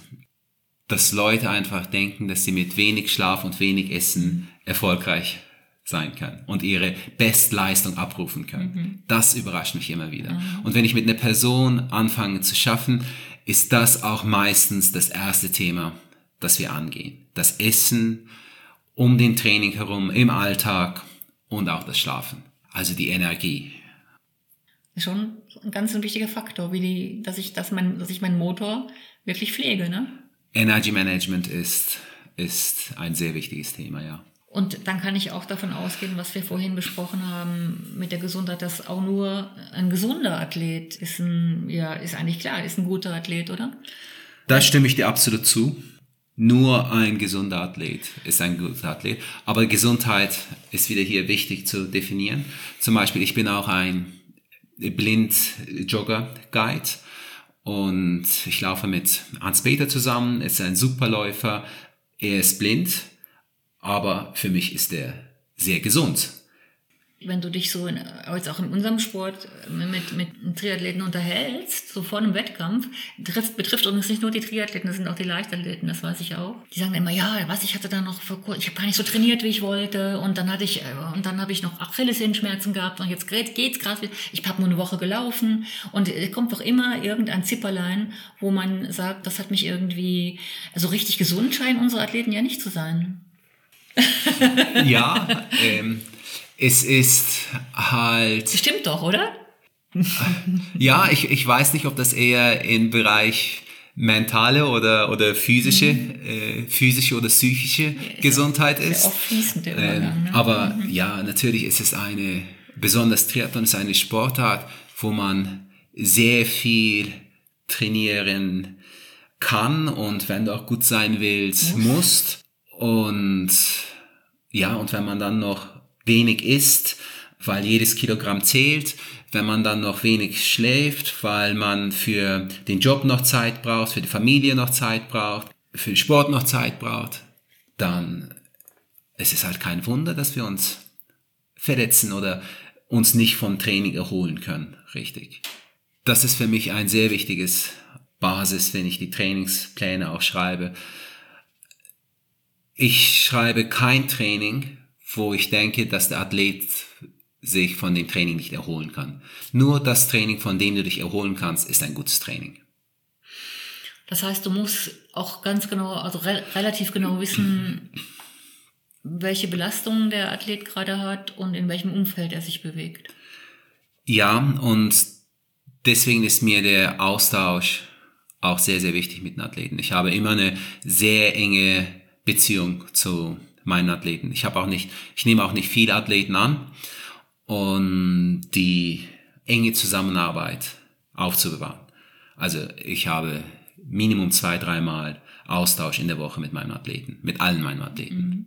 dass Leute einfach denken, dass sie mit wenig Schlaf und wenig Essen erfolgreich sein können und ihre Bestleistung abrufen können. Mhm. Das überrascht mich immer wieder. Mhm. Und wenn ich mit einer Person anfange zu schaffen, ist das auch meistens das erste Thema, das wir angehen. Das Essen, um den Training herum, im Alltag und auch das Schlafen. Also die Energie. Schon ein ganz wichtiger Faktor, wie die, dass ich, dass mein, dass ich meinen Motor wirklich pflege, ne? Energy Management ist, ist ein sehr wichtiges Thema, ja. Und dann kann ich auch davon ausgehen, was wir vorhin besprochen haben mit der Gesundheit, dass auch nur ein gesunder Athlet ist ein, ja, ist eigentlich klar, ist ein guter Athlet, oder? Da stimme ich dir absolut zu nur ein gesunder Athlet ist ein guter Athlet. Aber Gesundheit ist wieder hier wichtig zu definieren. Zum Beispiel, ich bin auch ein Blind-Jogger-Guide und ich laufe mit Hans-Peter zusammen. Er ist ein Superläufer. Er ist blind, aber für mich ist er sehr gesund wenn du dich so, in, jetzt auch in unserem Sport äh, mit, mit Triathleten unterhältst, so vor einem Wettkampf, trifft, betrifft übrigens nicht nur die Triathleten, das sind auch die Leichtathleten, das weiß ich auch. Die sagen immer, ja, was, ich hatte da noch, vor, ich habe gar nicht so trainiert, wie ich wollte und dann hatte ich, äh, und dann habe ich noch Achillessehenschmerzen gehabt und jetzt geht's gerade, ich habe nur eine Woche gelaufen und es kommt doch immer irgendein Zipperlein, wo man sagt, das hat mich irgendwie, also richtig gesund scheinen unsere Athleten ja nicht zu sein. ja, ähm, es ist halt. Stimmt doch, oder? ja, ich, ich weiß nicht, ob das eher im Bereich mentale oder, oder physische, mhm. äh, physische oder psychische ja, Gesundheit ist. Sehr fließend der ähm, ne? Aber mhm. ja, natürlich ist es eine, besonders Triathlon ist eine Sportart, wo man sehr viel trainieren kann und wenn du auch gut sein willst, musst. Und ja, und wenn man dann noch wenig isst, weil jedes Kilogramm zählt, wenn man dann noch wenig schläft, weil man für den Job noch Zeit braucht, für die Familie noch Zeit braucht, für den Sport noch Zeit braucht, dann es ist halt kein Wunder, dass wir uns verletzen oder uns nicht vom Training erholen können, richtig. Das ist für mich ein sehr wichtiges Basis, wenn ich die Trainingspläne auch schreibe. Ich schreibe kein Training, wo ich denke, dass der Athlet sich von dem Training nicht erholen kann. Nur das Training, von dem du dich erholen kannst, ist ein gutes Training. Das heißt, du musst auch ganz genau, also re relativ genau wissen, welche Belastungen der Athlet gerade hat und in welchem Umfeld er sich bewegt. Ja, und deswegen ist mir der Austausch auch sehr, sehr wichtig mit den Athleten. Ich habe immer eine sehr enge Beziehung zu meinen Athleten. Ich habe auch nicht, ich nehme auch nicht viele Athleten an und die enge Zusammenarbeit aufzubewahren. Also ich habe Minimum zwei, dreimal Austausch in der Woche mit meinen Athleten, mit allen meinen Athleten. Mhm.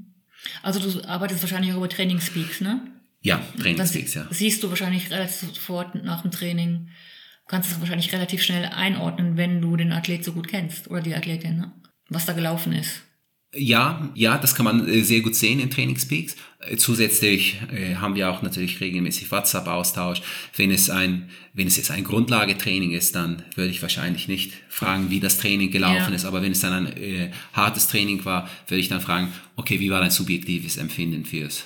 Also du arbeitest wahrscheinlich auch über Trainingspeaks, ne? Ja, Trainingspeaks, ja. Siehst du wahrscheinlich relativ sofort nach dem Training, kannst es wahrscheinlich relativ schnell einordnen, wenn du den Athlet so gut kennst oder die Athletin, ne? was da gelaufen ist. Ja, ja, das kann man äh, sehr gut sehen in Trainingspeaks. Äh, zusätzlich äh, haben wir auch natürlich regelmäßig WhatsApp-Austausch. Wenn es ein, wenn es jetzt ein Grundlagetraining ist, dann würde ich wahrscheinlich nicht fragen, wie das Training gelaufen ja. ist. Aber wenn es dann ein äh, hartes Training war, würde ich dann fragen, okay, wie war dein subjektives Empfinden fürs,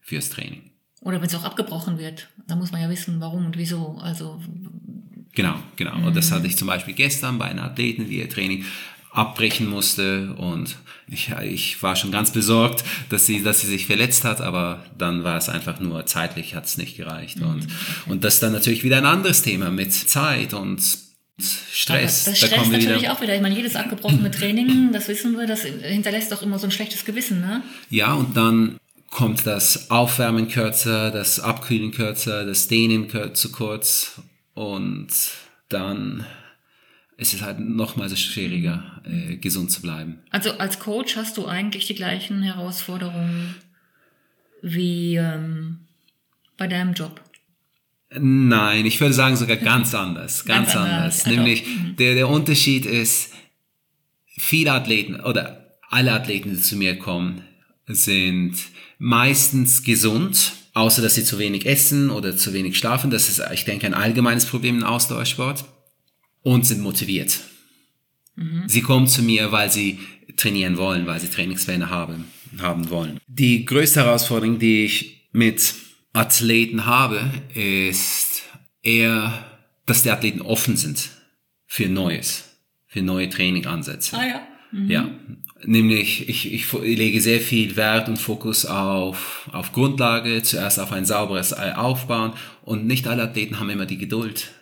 fürs Training? Oder wenn es auch abgebrochen wird, dann muss man ja wissen, warum und wieso. Also Genau, genau. Und das hatte ich zum Beispiel gestern bei einer Athleten, die ihr Training abbrechen musste und ich, ich war schon ganz besorgt, dass sie, dass sie sich verletzt hat, aber dann war es einfach nur zeitlich hat es nicht gereicht Mhm, und und das ist dann natürlich wieder ein anderes Thema mit Zeit und Stress. Das Da stresst kommen wir natürlich wieder- auch wieder. Ich meine, jedes abgebrochene Training, das wissen wir, das hinterlässt doch immer so ein schlechtes Gewissen, ne? Ja, und dann kommt das Aufwärmen kürzer, das Abkühlen kürzer, das Dehnen kür- zu kurz und dann ist es halt nochmal so schwieriger, äh, gesund zu bleiben. Also als Coach hast du eigentlich die gleichen Herausforderungen wie ähm, bei deinem Job. Nein, ich würde sagen sogar ganz anders, ganz, Ganz anders, anders. also, Nämlich der, der Unterschied ist, viele Athleten oder alle Athleten, die zu mir kommen, sind meistens gesund, außer dass sie zu wenig essen oder zu wenig schlafen. Das ist, ich denke, ein allgemeines Problem im Ausdauersport. Und sind motiviert. Sie kommen zu mir, weil sie trainieren wollen, weil sie Trainingspläne haben, haben wollen. Die größte Herausforderung, die ich mit Athleten habe, ist eher, dass die Athleten offen sind für Neues, für neue Trainingansätze. Ah ja. Ja, nämlich ich, ich lege sehr viel Wert und Fokus auf, auf Grundlage, zuerst auf ein sauberes Ei Aufbauen und nicht alle Athleten haben immer die Geduld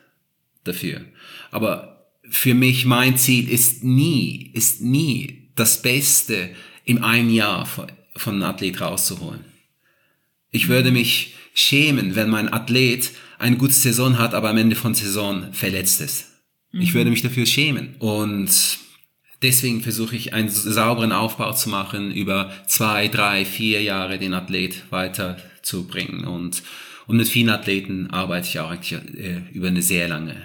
dafür. Aber für mich, mein Ziel ist nie, ist nie das Beste in einem Jahr von, einem Athlet rauszuholen. Ich würde mich schämen, wenn mein Athlet eine gute Saison hat, aber am Ende von Saison verletzt ist. Ich würde mich dafür schämen. Und deswegen versuche ich einen sauberen Aufbau zu machen, über zwei, drei, vier Jahre den Athlet weiterzubringen. Und, und mit vielen Athleten arbeite ich auch eigentlich äh, über eine sehr lange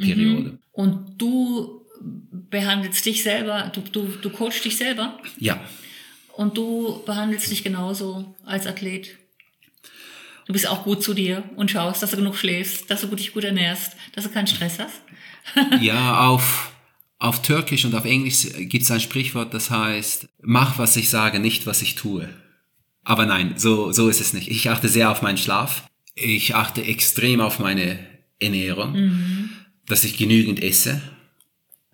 Periode. Und du behandelst dich selber, du, du, du coachst dich selber Ja, und du behandelst dich genauso als Athlet. Du bist auch gut zu dir und schaust, dass du genug schläfst, dass du dich gut ernährst, dass du keinen Stress hast. ja, auf, auf Türkisch und auf Englisch gibt es ein Sprichwort, das heißt, mach, was ich sage, nicht, was ich tue. Aber nein, so, so ist es nicht. Ich achte sehr auf meinen Schlaf. Ich achte extrem auf meine Ernährung, dass ich genügend esse.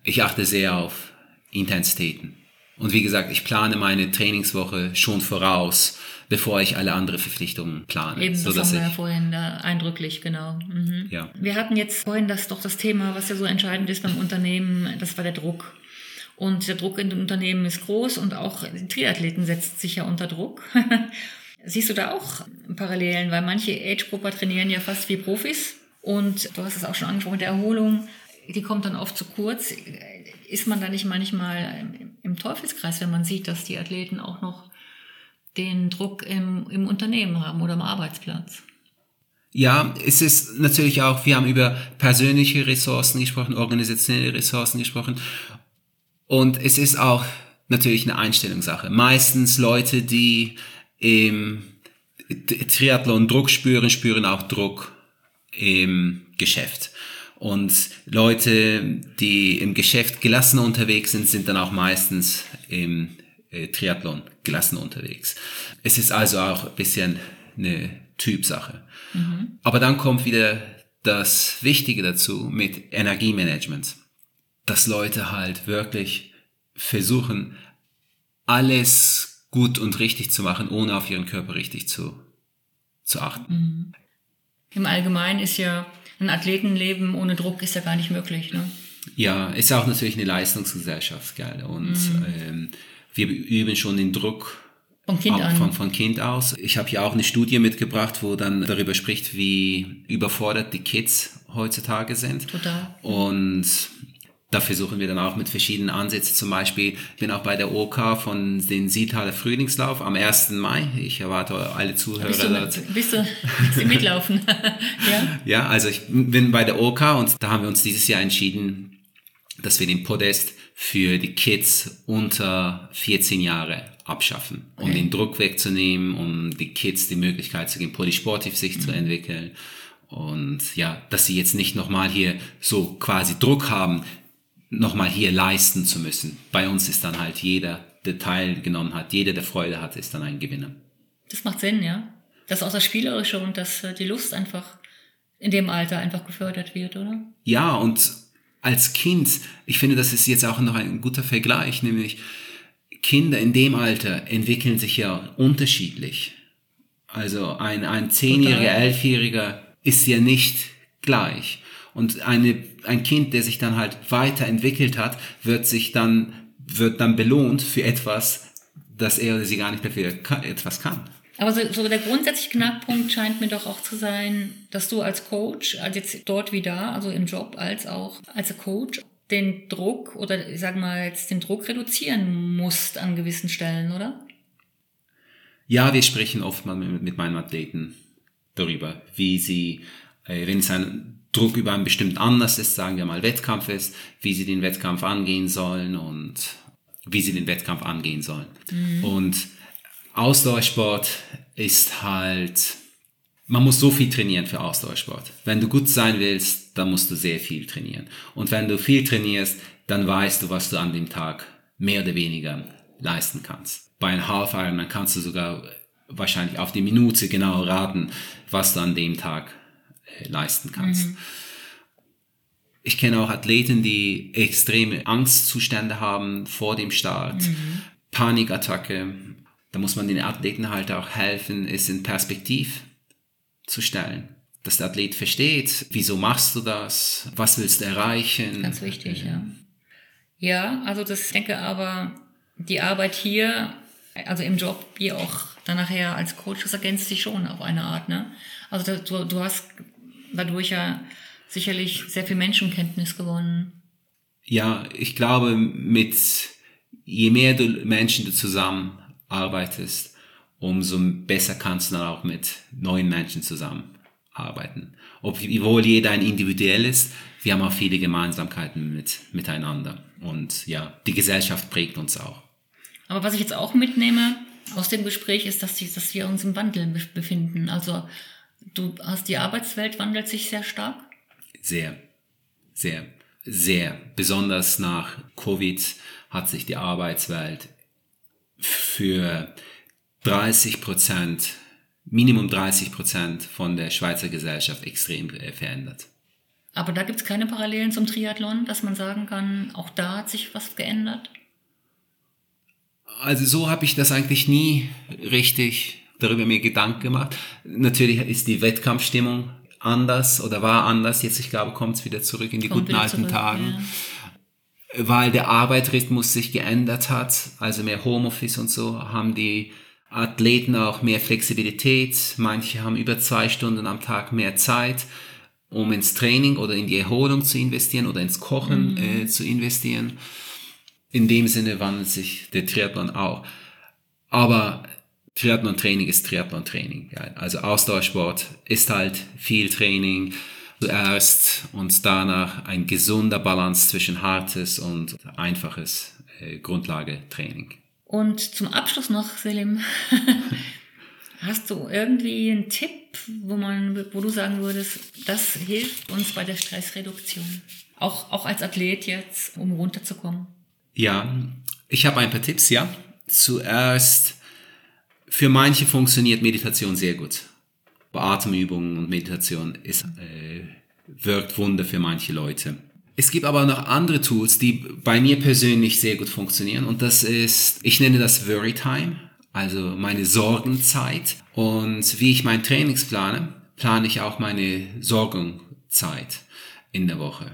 Ich achte sehr auf Intensitäten. Und wie gesagt, ich plane meine Trainingswoche schon voraus, bevor ich alle andere Verpflichtungen plane. Eben, das haben wir ja vorhin da eindrücklich, genau. Mhm. ja. Wir hatten jetzt vorhin das doch das Thema, was ja so entscheidend ist beim Unternehmen, das war der Druck. Und der Druck in den Unternehmen ist groß und auch Triathleten setzen sich ja unter Druck. Siehst du da auch Parallelen? Weil manche Age-Grupper trainieren ja fast wie Profis und du hast es auch schon angesprochen der Erholung, die kommt dann oft zu kurz. Ist man da nicht manchmal im Teufelskreis, wenn man sieht, dass die Athleten auch noch den Druck im, im Unternehmen haben oder am Arbeitsplatz? Ja, es ist natürlich auch, wir haben über persönliche Ressourcen gesprochen, organisationelle Ressourcen gesprochen. Und es ist auch natürlich eine Einstellungssache. Meistens Leute, die im Triathlon Druck spüren, spüren auch Druck im Geschäft. Und Leute, die im Geschäft gelassen unterwegs sind, sind dann auch meistens im äh, Triathlon gelassen unterwegs. Es ist also auch ein bisschen eine Typsache. Aber dann kommt wieder das Wichtige dazu mit Energiemanagement. Dass Leute halt wirklich versuchen, alles gut und richtig zu machen, ohne auf ihren Körper richtig zu, zu achten. Im Allgemeinen ist ja ein Athletenleben ohne Druck ist ja gar nicht möglich. Ne? Ja, ist auch natürlich eine Leistungsgesellschaft, gell? Und ähm, wir üben schon den Druck Vom Kind an. Von, von Kind aus. Ich habe ja auch eine Studie mitgebracht, wo dann darüber spricht, wie überfordert die Kids heutzutage sind. Total. Und da versuchen wir dann auch mit verschiedenen Ansätzen. Zum Beispiel, ich bin auch bei der OK von den Siedhaler Frühlingslauf am 1. Mai. Ich erwarte alle Zuhörer Bist du, dort. bist du, bist du mitlaufen? ja. Ja, also ich bin bei der OK und da haben wir uns dieses Jahr entschieden, dass wir den Podest für die Kids unter 14 Jahre abschaffen, um Okay. den Druck wegzunehmen, um die Kids die Möglichkeit zu geben, polysportiv sich zu entwickeln. Und ja, dass sie jetzt nicht nochmal hier so quasi Druck haben, nochmal hier leisten zu müssen. Bei uns ist dann halt jeder, der teilgenommen hat, jeder, der Freude hat, ist dann ein Gewinner. Das macht Sinn, ja. Das ist auch das Spielerische und das, äh, die Lust einfach in dem Alter einfach gefördert wird, oder? Ja, und als Kind, ich finde, das ist jetzt auch noch ein guter Vergleich, nämlich Kinder in dem Alter entwickeln sich ja unterschiedlich. Also ein, ein Zehnjähriger, Elfjähriger ist ja nicht gleich. Und eine, ein Kind, der sich dann halt weiterentwickelt hat, wird sich dann, wird dann belohnt für etwas, das er oder sie gar nicht mehr für etwas kann. Aber so, so der grundsätzliche Knackpunkt scheint mir doch auch zu sein, dass du als Coach, also jetzt dort wie da, also im Job als auch als Coach, den Druck oder ich sag mal jetzt den Druck reduzieren musst an gewissen Stellen, oder? Ja, wir sprechen oft mal mit, mit meinen Athleten darüber, wie sie, äh, wenn es ein Druck über einen bestimmten Anlass ist, sagen wir mal Wettkampf ist, wie sie den Wettkampf angehen sollen und wie sie den Wettkampf angehen sollen. Mhm. Und Ausdauersport ist halt, man muss so viel trainieren für Ausdauersport. Wenn du gut sein willst, dann musst du sehr viel trainieren. Und wenn du viel trainierst, dann weißt du, was du an dem Tag mehr oder weniger leisten kannst. Bei einem Half Ironman kannst du sogar wahrscheinlich auf die Minute genau raten, was du an dem Tag leisten kannst. Mhm. Ich kenne auch Athleten, die extreme Angstzustände haben vor dem Start, mhm. Panikattacke, da muss man den Athleten halt auch helfen, es in Perspektiv zu stellen. Dass der Athlet versteht, wieso machst du das, was willst du erreichen. Ganz wichtig, ja. Ja, also das denke aber, die Arbeit hier, also im Job, wie auch dann nachher als Coach, das ergänzt sich schon auf eine Art, ne? Also du, du hast dadurch ja sicherlich sehr viel Menschenkenntnis gewonnen. Ja, ich glaube, mit je mehr du Menschen du zusammen arbeitest, umso besser kannst du dann auch mit neuen Menschen zusammenarbeiten. Obwohl jeder ein individuell ist, wir haben auch viele Gemeinsamkeiten mit, miteinander. Und ja, die Gesellschaft prägt uns auch. Aber was ich jetzt auch mitnehme aus dem Gespräch ist, dass, die, dass wir uns im Wandel befinden. Also du hast die Arbeitswelt wandelt sich sehr stark? Sehr, sehr, sehr. Besonders nach Covid hat sich die Arbeitswelt für 30 Prozent, Minimum 30 Prozent von der Schweizer Gesellschaft extrem verändert. Aber da gibt es keine Parallelen zum Triathlon, dass man sagen kann, auch da hat sich was geändert? Also so habe ich das eigentlich nie richtig darüber mir Gedanken gemacht. Natürlich ist die Wettkampfstimmung anders oder war anders. Jetzt, ich glaube, kommt es wieder zurück in die kommt guten alten zurück, Tagen. Ja weil der Arbeitsrhythmus sich geändert hat, also mehr Homeoffice und so, haben die Athleten auch mehr Flexibilität. Manche haben über zwei Stunden am Tag mehr Zeit, um ins Training oder in die Erholung zu investieren oder ins Kochen mhm. äh, zu investieren. In dem Sinne wandelt sich der Triathlon auch. Aber Triathlon-Training ist Triathlon-Training. Ja. Also Ausdauersport ist halt viel Training zuerst und danach ein gesunder Balance zwischen hartes und einfaches äh, Grundlagetraining. Und zum Abschluss noch, Selim, hast du irgendwie einen Tipp, wo, man, wo du sagen würdest, das hilft uns bei der Stressreduktion? Auch, auch als Athlet jetzt, um runterzukommen? Ja, ich habe ein paar Tipps, ja. Zuerst, für manche funktioniert Meditation sehr gut. Atemübungen und Meditation ist, äh, wirkt Wunder für manche Leute. Es gibt aber noch andere Tools, die bei mir persönlich sehr gut funktionieren und das ist, ich nenne das Worry Time, also meine Sorgenzeit und wie ich mein Trainings plane, plane ich auch meine Sorgenzeit in der Woche.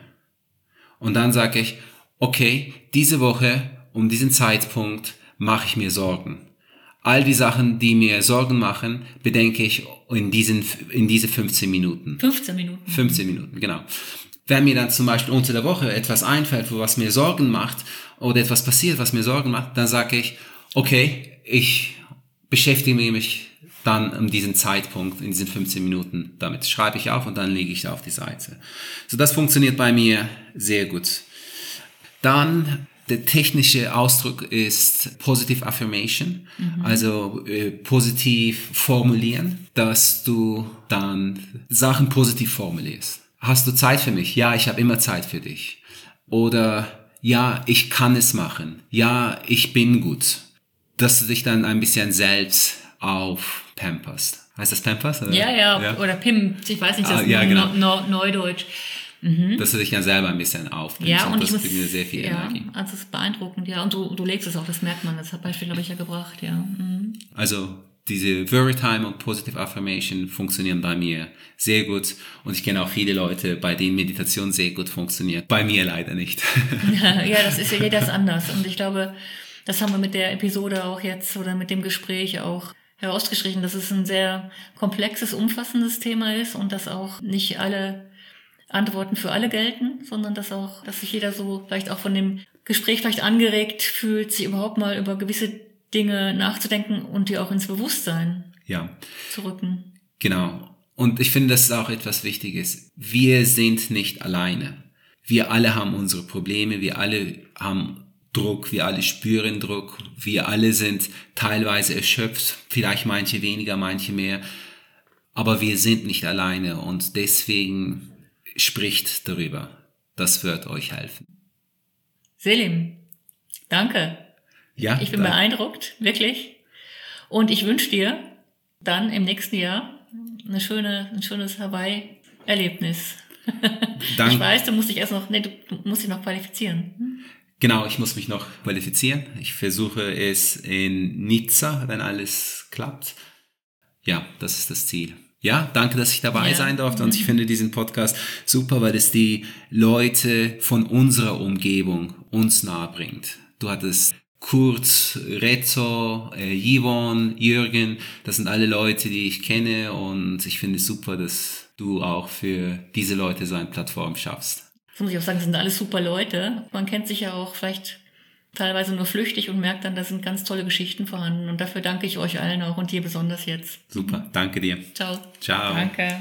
Und dann sage ich, okay, diese Woche um diesen Zeitpunkt mache ich mir Sorgen all die Sachen, die mir Sorgen machen, bedenke ich in, diesen, in diese 15 Minuten. 15 Minuten. 15 Minuten, genau. Wenn mir dann zum Beispiel unter der Woche etwas einfällt, wo was mir Sorgen macht, oder etwas passiert, was mir Sorgen macht, dann sage ich, okay, ich beschäftige mich dann um diesen Zeitpunkt, in diesen 15 Minuten damit. Schreibe ich auf und dann lege ich auf die Seite. So, das funktioniert bei mir sehr gut. Dann der technische Ausdruck ist Positive Affirmation, mhm. also äh, positiv formulieren, dass du dann Sachen positiv formulierst. Hast du Zeit für mich? Ja, ich habe immer Zeit für dich. Oder ja, ich kann es machen. Ja, ich bin gut. Dass du dich dann ein bisschen selbst aufpamperst. Heißt das Pampers? Oder? Ja, ja, oder Pim. Ich weiß nicht, das Ah, ist ja, genau. Neu- Neu- Neudeutsch. Dass du dich dann selber ein bisschen aufnimmst. Ja, und das ich muss, mir sehr viel ja, Energie. also es ist beeindruckend, ja. Und du, du legst es auch, das merkt man. Das Beispiel habe ich ja gebracht, ja. Mhm. Also diese Veritime und Positive Affirmation funktionieren bei mir sehr gut. Und ich kenne auch viele Leute, bei denen Meditation sehr gut funktioniert. Bei mir leider nicht. ja, das ist ja jeder ist anders. Und ich glaube, das haben wir mit der Episode auch jetzt oder mit dem Gespräch auch herausgestrichen, dass es ein sehr komplexes, umfassendes Thema ist und dass auch nicht alle Antworten für alle gelten, sondern dass auch, dass sich jeder so vielleicht auch von dem Gespräch vielleicht angeregt fühlt, sich überhaupt mal über gewisse Dinge nachzudenken und die auch ins Bewusstsein ja, zu rücken. genau. Und ich finde, das ist auch etwas Wichtiges. Wir sind nicht alleine. Wir alle haben unsere Probleme, wir alle haben Druck, wir alle spüren Druck, wir alle sind teilweise erschöpft, vielleicht manche weniger, manche mehr, aber wir sind nicht alleine und deswegen spricht darüber. Das wird euch helfen. Selim, danke. Ja, Ich bin da- beeindruckt, wirklich. Und ich wünsche dir dann im nächsten Jahr eine schöne, ein schönes Hawaii-Erlebnis. Dank- Ich weiß, du musst dich erst noch, nee, du du musst dich noch qualifizieren. Genau, ich muss mich noch qualifizieren. Ich versuche es in Nizza, wenn alles klappt. Ja, das ist das Ziel. Ja, danke, dass ich dabei Ja. sein durfte. Und ich finde diesen Podcast super, weil es die Leute von unserer Umgebung uns nahe bringt. Du hattest Kurt, Rezzo, äh, Yvonne, Jürgen, das sind alle Leute, die ich kenne und ich finde es super, dass du auch für diese Leute so eine Plattform schaffst. Das muss ich auch sagen, das sind alles super Leute. Man kennt sich ja auch vielleicht teilweise nur flüchtig und merkt dann, da sind ganz tolle Geschichten vorhanden. Und dafür danke ich euch allen auch und dir besonders jetzt. Super, danke dir. Ciao. Ciao. Danke.